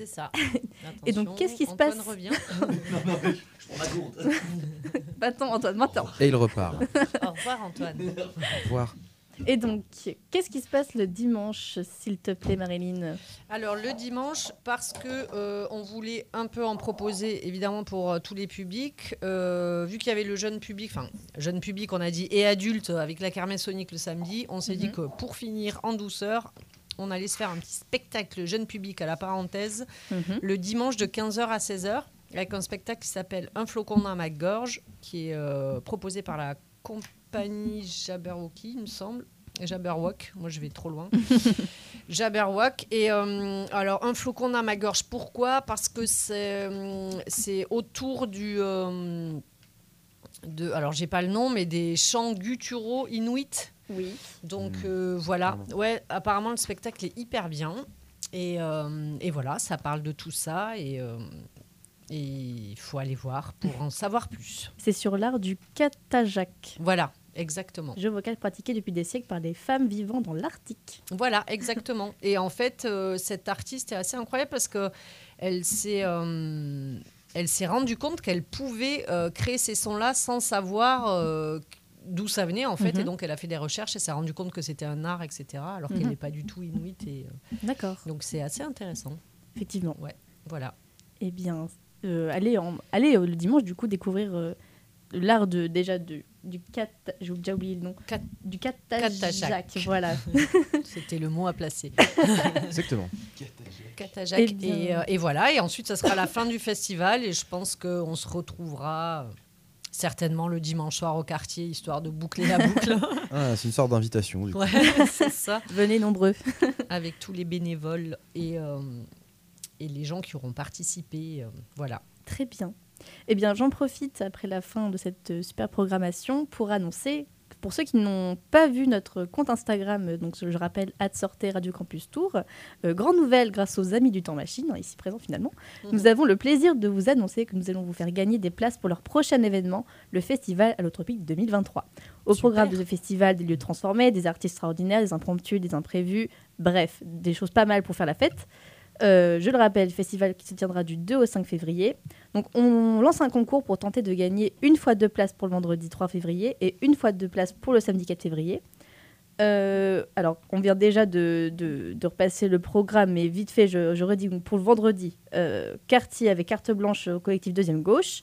C'est ça. [LAUGHS] Et donc, qu'est-ce qui se Antoine passe revient. [LAUGHS] je prends ma gourde. [LAUGHS] Attends, Antoine, maintenant. Et il repart. Au revoir, Antoine. Au revoir. Et donc, qu'est-ce qui se passe le dimanche, s'il te plaît, Marilyn Alors le dimanche, parce que euh, on voulait un peu en proposer, évidemment pour euh, tous les publics, euh, vu qu'il y avait le jeune public, enfin jeune public, on a dit et adulte avec la kermesse sonique le samedi, on s'est dit Mhm. que pour finir en douceur, on allait se faire un petit spectacle jeune public à la parenthèse Mhm. le dimanche de 15h à 16h avec un spectacle qui s'appelle Un flocon dans ma gorge, qui est euh, proposé par la compagnie Jabberwocky, il me semble. Jabberwock, moi je vais trop loin. [LAUGHS] Jabberwock. Et euh, alors, un flocon dans ma gorge, pourquoi? Parce que c'est euh, autour du. de, alors, j'ai pas le nom, mais des chants gutturaux inuits. Oui. Donc euh, voilà. Ouais, apparemment, le spectacle est hyper bien. Et, euh, et voilà, ça parle de tout ça. Et. euh, et il faut aller voir pour en savoir plus. C'est sur l'art du Katajak. Voilà, Exactement. Jeu vocal pratiqué depuis des siècles par des femmes vivant dans l'Arctique. Voilà, exactement. Et en fait, euh, cette artiste est assez incroyable parce que elle s'est, euh, elle s'est rendue compte qu'elle pouvait euh, créer ces sons-là sans savoir euh, d'où ça venait en fait. Mhm. Et donc, elle a fait des recherches et s'est rendue compte que c'était un art, etc. Alors qu'elle Mhm. n'est pas du tout inuite. Et, euh, D'accord. donc, c'est assez intéressant. Effectivement. Ouais, voilà. Eh bien, euh, allez, en- allez euh, le dimanche, du coup, découvrir euh, l'art de, déjà de, du cat... J'ai déjà oublié le nom. Cat- du. Katajak. Voilà. [LAUGHS] C'était le mot à placer. [LAUGHS] Exactement. Katajak. Eh Et, euh, et voilà. Et ensuite, ça sera la fin du festival. Et je pense qu'on se retrouvera euh, certainement le dimanche soir au quartier, histoire de boucler la boucle. [LAUGHS] Ah, c'est une sorte d'invitation. du coup. ouais, [LAUGHS] c'est ça. Venez nombreux. [LAUGHS] Avec tous les bénévoles et, euh, et les gens qui auront participé. euh, voilà. Très bien. Eh bien, j'en profite après la fin de cette euh, super programmation pour annoncer, pour ceux qui n'ont pas vu notre compte Instagram, donc je rappelle, sortez Radio Campus Tour, euh, grande nouvelle grâce aux amis du temps machine, ici présents finalement, nous avons le plaisir de vous annoncer que nous allons vous faire gagner des places pour leur prochain événement, le Festival Allotropique 2023. Au Super. programme de ce festival, des lieux transformés, des artistes extraordinaires, des impromptus, des imprévus, bref, des choses pas mal pour faire la fête. Euh, je le rappelle, festival qui se tiendra du 2 au 5 février. Donc on lance un concours pour tenter de gagner une fois deux places pour le vendredi 3 février et une fois deux places pour le samedi 4 février. Euh, alors, on vient déjà de, de- de repasser le programme, mais vite fait, je, je redis pour le vendredi, euh, Cartier avec carte blanche au collectif Deuxième Gauche.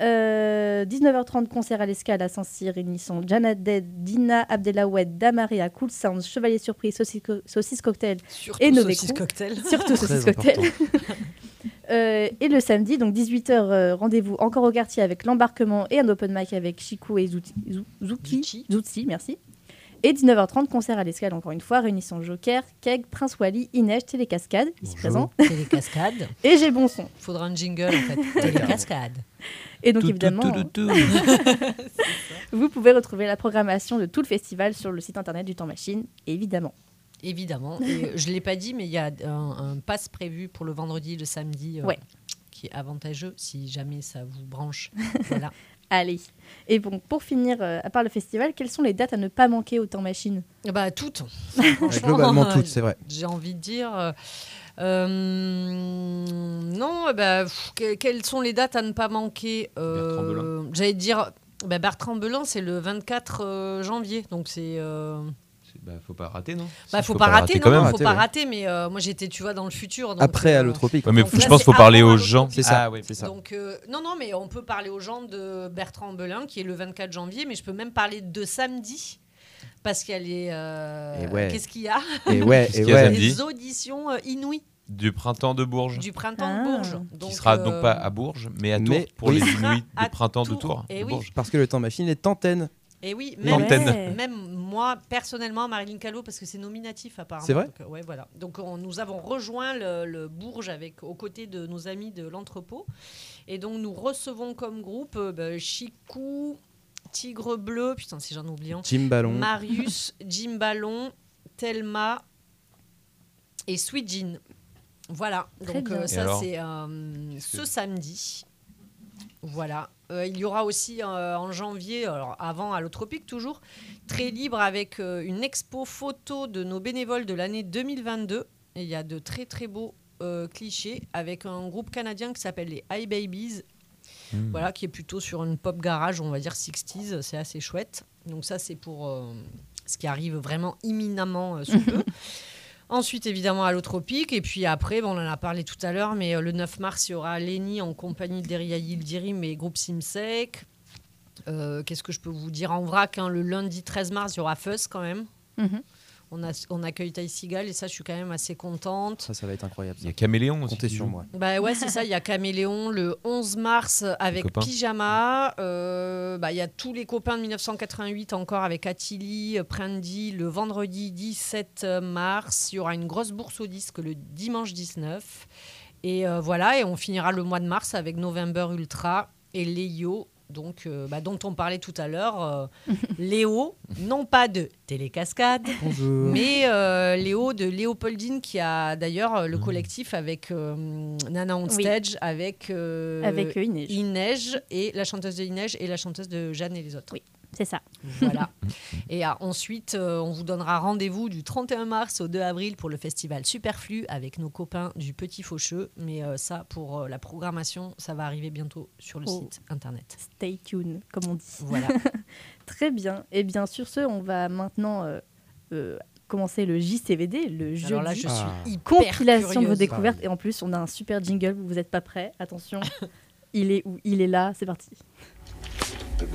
Euh, 19h30, concert à l'escale à Saint-Cyr, réunissant Jana Dead, Dina Abdelawed, Damaria, Cool Sounds, Chevalier Surprise, Saucisse, Co- Saucisse Cocktail Surtout et cocktail. [LAUGHS] Surtout Très Saucisse Cocktail. [LAUGHS] Euh, et le samedi, donc 18h, rendez-vous encore au quartier avec l'embarquement et un open mic avec Chikou et Zouti, Zou- merci. Et 19h30, concert à l'escale, encore une fois, réunissant Joker, Keg, Prince Wally, Inej, Télécascade, ici présent, Télécascade. [LAUGHS] et J'ai Bon Son. Faudra un jingle en fait. [LAUGHS] Télécascade. Et donc Tout, tout, évidemment, tout, tout, tout. [LAUGHS] vous pouvez retrouver la programmation de tout le festival sur le site internet du Temps Machine, évidemment. Évidemment. Et je ne l'ai pas dit, mais il y a un, un pass prévu pour le vendredi, le samedi, euh, Ouais. Qui est avantageux si jamais ça vous branche. [LAUGHS] Voilà. Allez. Et bon, pour finir, euh, à part le festival, quelles sont les dates à ne pas manquer au Temps Machine? Bah, toutes. [LAUGHS] Globalement euh, toutes, c'est vrai. J'ai envie de dire. euh, non, bah, pff, que- quelles sont les dates à ne pas manquer Bertrand Euh, J'allais dire. bah, Bertrand Belin, c'est le 24 euh, janvier. Donc, c'est. C'est- Bah, faut pas rater, non Bah, Si, faut, pas rater, quand non, même. faut Rater, pas ouais. rater, mais euh, moi j'étais, tu vois, dans le futur. donc, Après euh, Allotropique. Ouais, mais Donc je là, pense qu'il faut parler aux à gens. C'est ça, Ah, oui. ça. Donc, euh, non, non, mais on peut parler aux gens de Bertrand Belin, qui est le 24 janvier, mais je peux même parler de samedi, parce qu'il y a les. euh, Et ouais. Qu'est-ce qu'il y a? Et ouais, y a Les auditions inouïes Du printemps de Bourges. du printemps Ah. de Bourges. Qui Donc, sera euh, donc pas à Bourges, mais à Tours mais- pour oui. les Il sera Inuits à de printemps de Tours. Eh de oui. Bourges. Parce que le temps machine est antenne. Et oui, Mais même, Antenne. ouais. même moi, personnellement, Marilyn Callot, parce que c'est nominatif apparemment. C'est vrai Donc, euh, ouais, voilà. Donc on- nous avons rejoint le, le Bourges avec, aux côtés de nos amis de l'entrepôt. Et donc nous recevons comme groupe euh, bah, Chicou, Tigre Bleu, putain si j'en oublie un, Team Ballon. Marius, Jim Ballon, Thelma et Sweet Jean. Voilà, Très donc bien. euh, ça c'est euh, ce samedi. Voilà. Euh, il y aura aussi euh, en janvier, alors avant à l'Autropique toujours, très libre avec euh, une expo photo de nos bénévoles de l'année 2022. Et il y a de très très beaux clichés avec un groupe canadien qui s'appelle les High Babies. Hmm. Voilà, qui est plutôt sur une pop garage, on va dire 60s, c'est assez chouette. Donc ça, c'est pour ce qui arrive vraiment imminemment sous [LAUGHS] peu. Ensuite, évidemment, à l'Autropique. Et puis après, on en a parlé tout à l'heure, mais euh, le 9 mars, il y aura Lenny en compagnie d'Eria Yildirim et groupe Simsec. Euh, Qu'est-ce que je peux vous dire? En vrac hein, Le lundi 13 mars, il y aura Fuzz quand même. Mhm. On, a, on accueille Taï Sigal et ça, je suis quand même assez contente. Ça, ça va être incroyable. Il y a Caméléon aussi. Comptez sur moi. Bah ouais, c'est ça. Il y a Caméléon le 11 mars avec. Pyjama. Euh, bah, Il y a tous les copains de 1988 encore avec Attili, Prendy le vendredi 17 mars. Il y aura une grosse bourse au disque le dimanche 19. Et euh, voilà, et on finira le mois de mars avec November Ultra et Léo. Donc, euh, bah, dont on parlait tout à l'heure, euh, [LAUGHS] Léo, non pas de Télécascade, Bonjour. mais euh, Léo de Léopoldine, qui a d'ailleurs le collectif avec euh, Nana on Oui. Stage, avec, euh, Avec Inej. Inej et la chanteuse de Inej et la chanteuse de Jeanne et les autres. Oui. C'est ça. Voilà. [LAUGHS] Et ah, ensuite, euh, on vous donnera rendez-vous du 31 mars au 2 avril pour le festival Superflu avec nos copains du Petit Faucheux. Mais euh, ça, pour euh, la programmation, ça va arriver bientôt sur le Oh. site internet. Stay tuned, comme on dit. Voilà. [LAUGHS] Très bien. Et bien sur ce, on va maintenant euh, euh, commencer le JCVD, le. Alors là, je suis Ah. compilation de vos découvertes. Et en plus, on a un super jingle. Vous n'êtes pas prêts Attention. [LAUGHS] il est où Il est là. C'est parti. Le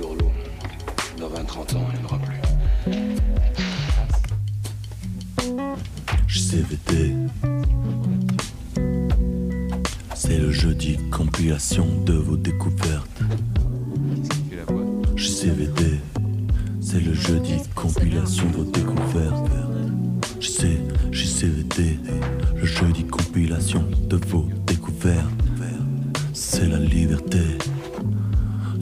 dans 20-30 ans, il n'y en aura plus. JCVD. C'est le jeudi compilation de vos découvertes. JCVD. C'est le jeudi compilation de vos découvertes. JC, JCVD. Le jeudi compilation de vos découvertes. C'est la liberté.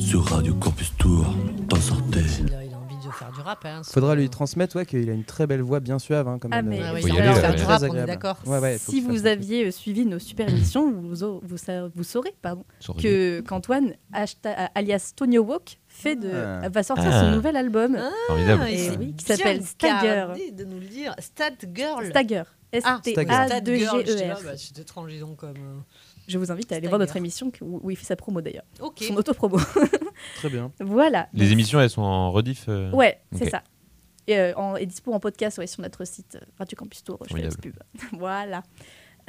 Sur Radio Campus Tour, t'en sortez. Il a, il a envie de faire du rap. Hein, Faudra lui transmettre ouais, qu'il a une très belle voix bien suave. Hein, Ah, mais- euh, Ah oui, Faut il faire du rap, on est d'accord. Ouais, ouais, faut si vous aviez euh, suivi nos super émissions, vous, au- vous, sa- vous saurez pardon, que qu'Antoine, hashta- alias Tonio Walk, fait de, Ah. va sortir Ah. son nouvel album. Ah, Et oui, qui s'appelle Stagger. de nous le dire. Stagger. Ah, Stagger. Stag Girl. j'étais là, S-T-A-2-G-E-R. C'est étrange, dis donc. Comme, euh, Je vous invite à aller voir notre émission où où il fait sa promo d'ailleurs. Ok. Son auto-promo. [LAUGHS] Très bien. voilà. Les émissions, elles sont en rediff euh, Ouais, c'est ça. Et, euh, en, et dispo en podcast ouais, sur notre site euh, Radio Campus Tour. Je fais pub. [LAUGHS] voilà.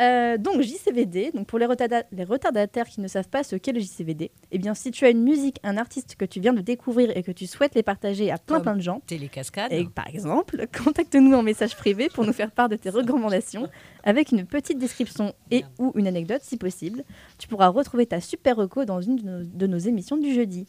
Euh, donc JCVD, donc pour les, retarda- les retardataires qui ne savent pas ce qu'est le JCVD, eh bien si tu as une musique, un artiste que tu viens de découvrir et que tu souhaites les partager à plein Comme plein de gens, Télécascade. et par exemple, [LAUGHS] contacte-nous en message privé pour nous faire part de tes recommandations avec une petite description et ou une anecdote si possible. Tu pourras retrouver ta super reco dans une de nos, de nos émissions du jeudi.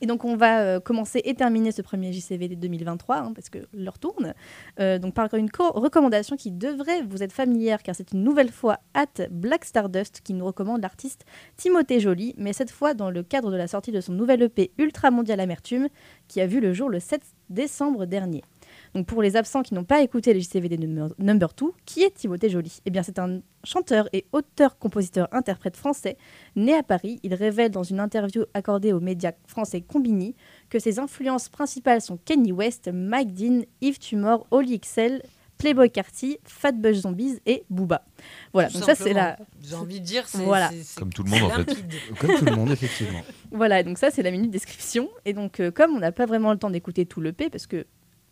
Et donc on va euh, commencer et terminer ce premier JCVD 2023 hein, parce que l'heure tourne. Euh, donc par une co- recommandation qui devrait vous être familière car c'est une nouvelle fois at Black Stardust qui nous recommande l'artiste Timothée Joly, mais cette fois dans le cadre de la sortie de son nouvel EP Ultra Mondial Amertume qui a vu le jour le 7 décembre dernier. Donc pour les absents qui n'ont pas écouté les JCVD number, number 2, qui est Timothée Joly? Eh bien c'est un chanteur et auteur-compositeur-interprète français né à Paris. Il révèle dans une interview accordée aux médias français Combini que ses influences principales sont Kanye West, Mike Dean, Yves Tumor, Oli XL, Playboy Carty, Fatbush Zombies et Booba. Voilà, Tout donc ça c'est la J'ai envie de dire, c'est Voilà. Comme tout le monde, en fait. Comme tout le monde, effectivement. [LAUGHS] Voilà, donc ça c'est la minute description. Et donc euh, comme on n'a pas vraiment le temps d'écouter tout le P, parce que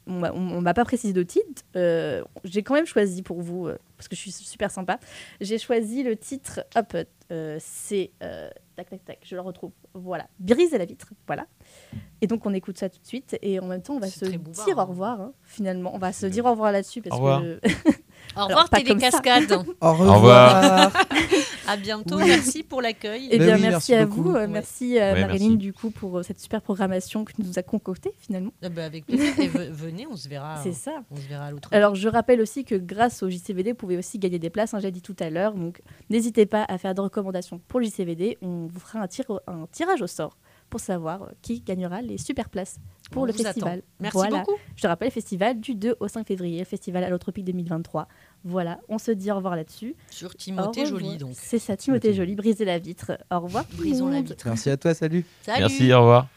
on m'a- pas précisé de titre, euh, j'ai quand même choisi pour vous, euh, parce que je suis super sympa, j'ai choisi le titre, hop, euh, c'est, euh, tac tac tac, je le retrouve, voilà, Briser la vitre, voilà. Et donc on écoute ça tout de suite, et en même temps on va se bouvard, dire hein. au revoir, hein, finalement, on va se dire au revoir là-dessus, parce Au que... [LAUGHS] Au Alors, revoir, comme ça. Télécascade. [LAUGHS] Au revoir. à bientôt. Oui. Merci pour l'accueil. Eh Bah bien, oui, merci, merci à beaucoup. vous, euh, Ouais. merci à Ouais, Marilyn merci. du coup pour euh, cette super programmation que nous a concoctée finalement. Ah bah, avec plaisir. Et venez, on se verra. C'est ça. On se verra à l'autre. Alors, je rappelle aussi que grâce au JCVD, vous pouvez aussi gagner des places, hein, j'ai dit tout à l'heure. Donc, n'hésitez pas à faire des recommandations pour le JCVD. On vous fera un, tir- un tirage au sort pour savoir euh, qui gagnera les super places pour On le festival. attend. Merci Voilà. beaucoup. Je te rappelle, festival du 2 au 5 février, festival Allotropique 2023. Voilà, on se dit au revoir là-dessus. Sur Timothée. Joly, donc. C'est ça, Timothée Joly, briser la vitre. Au revoir. Brisons la vitre. Merci à toi, salut. Salut. Merci, au revoir.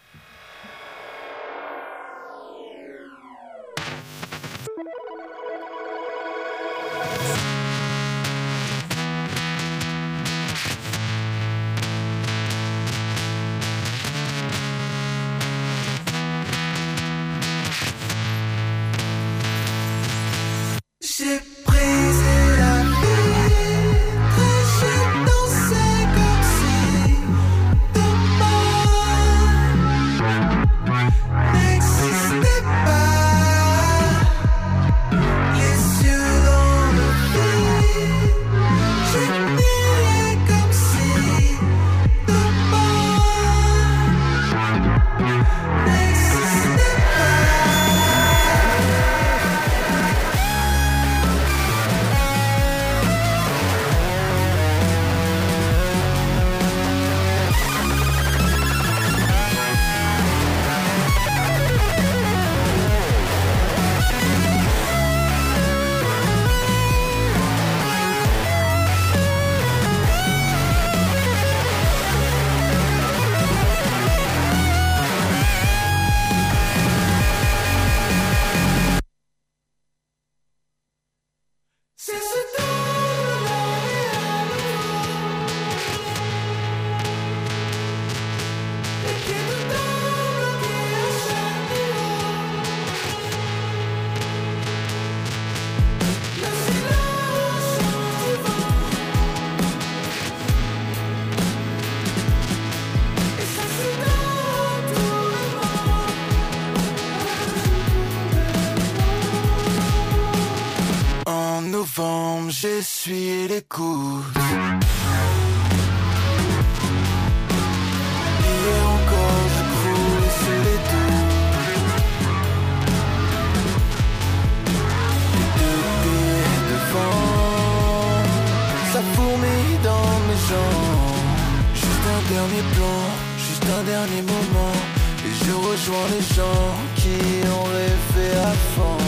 J'essuie les coups. Hier encore, je croulais sur les dos. Les deux pieds devant, ça fourmille dans mes jambes. Juste un dernier plan, juste un dernier moment. Et je rejoins les gens qui ont rêvé à fond.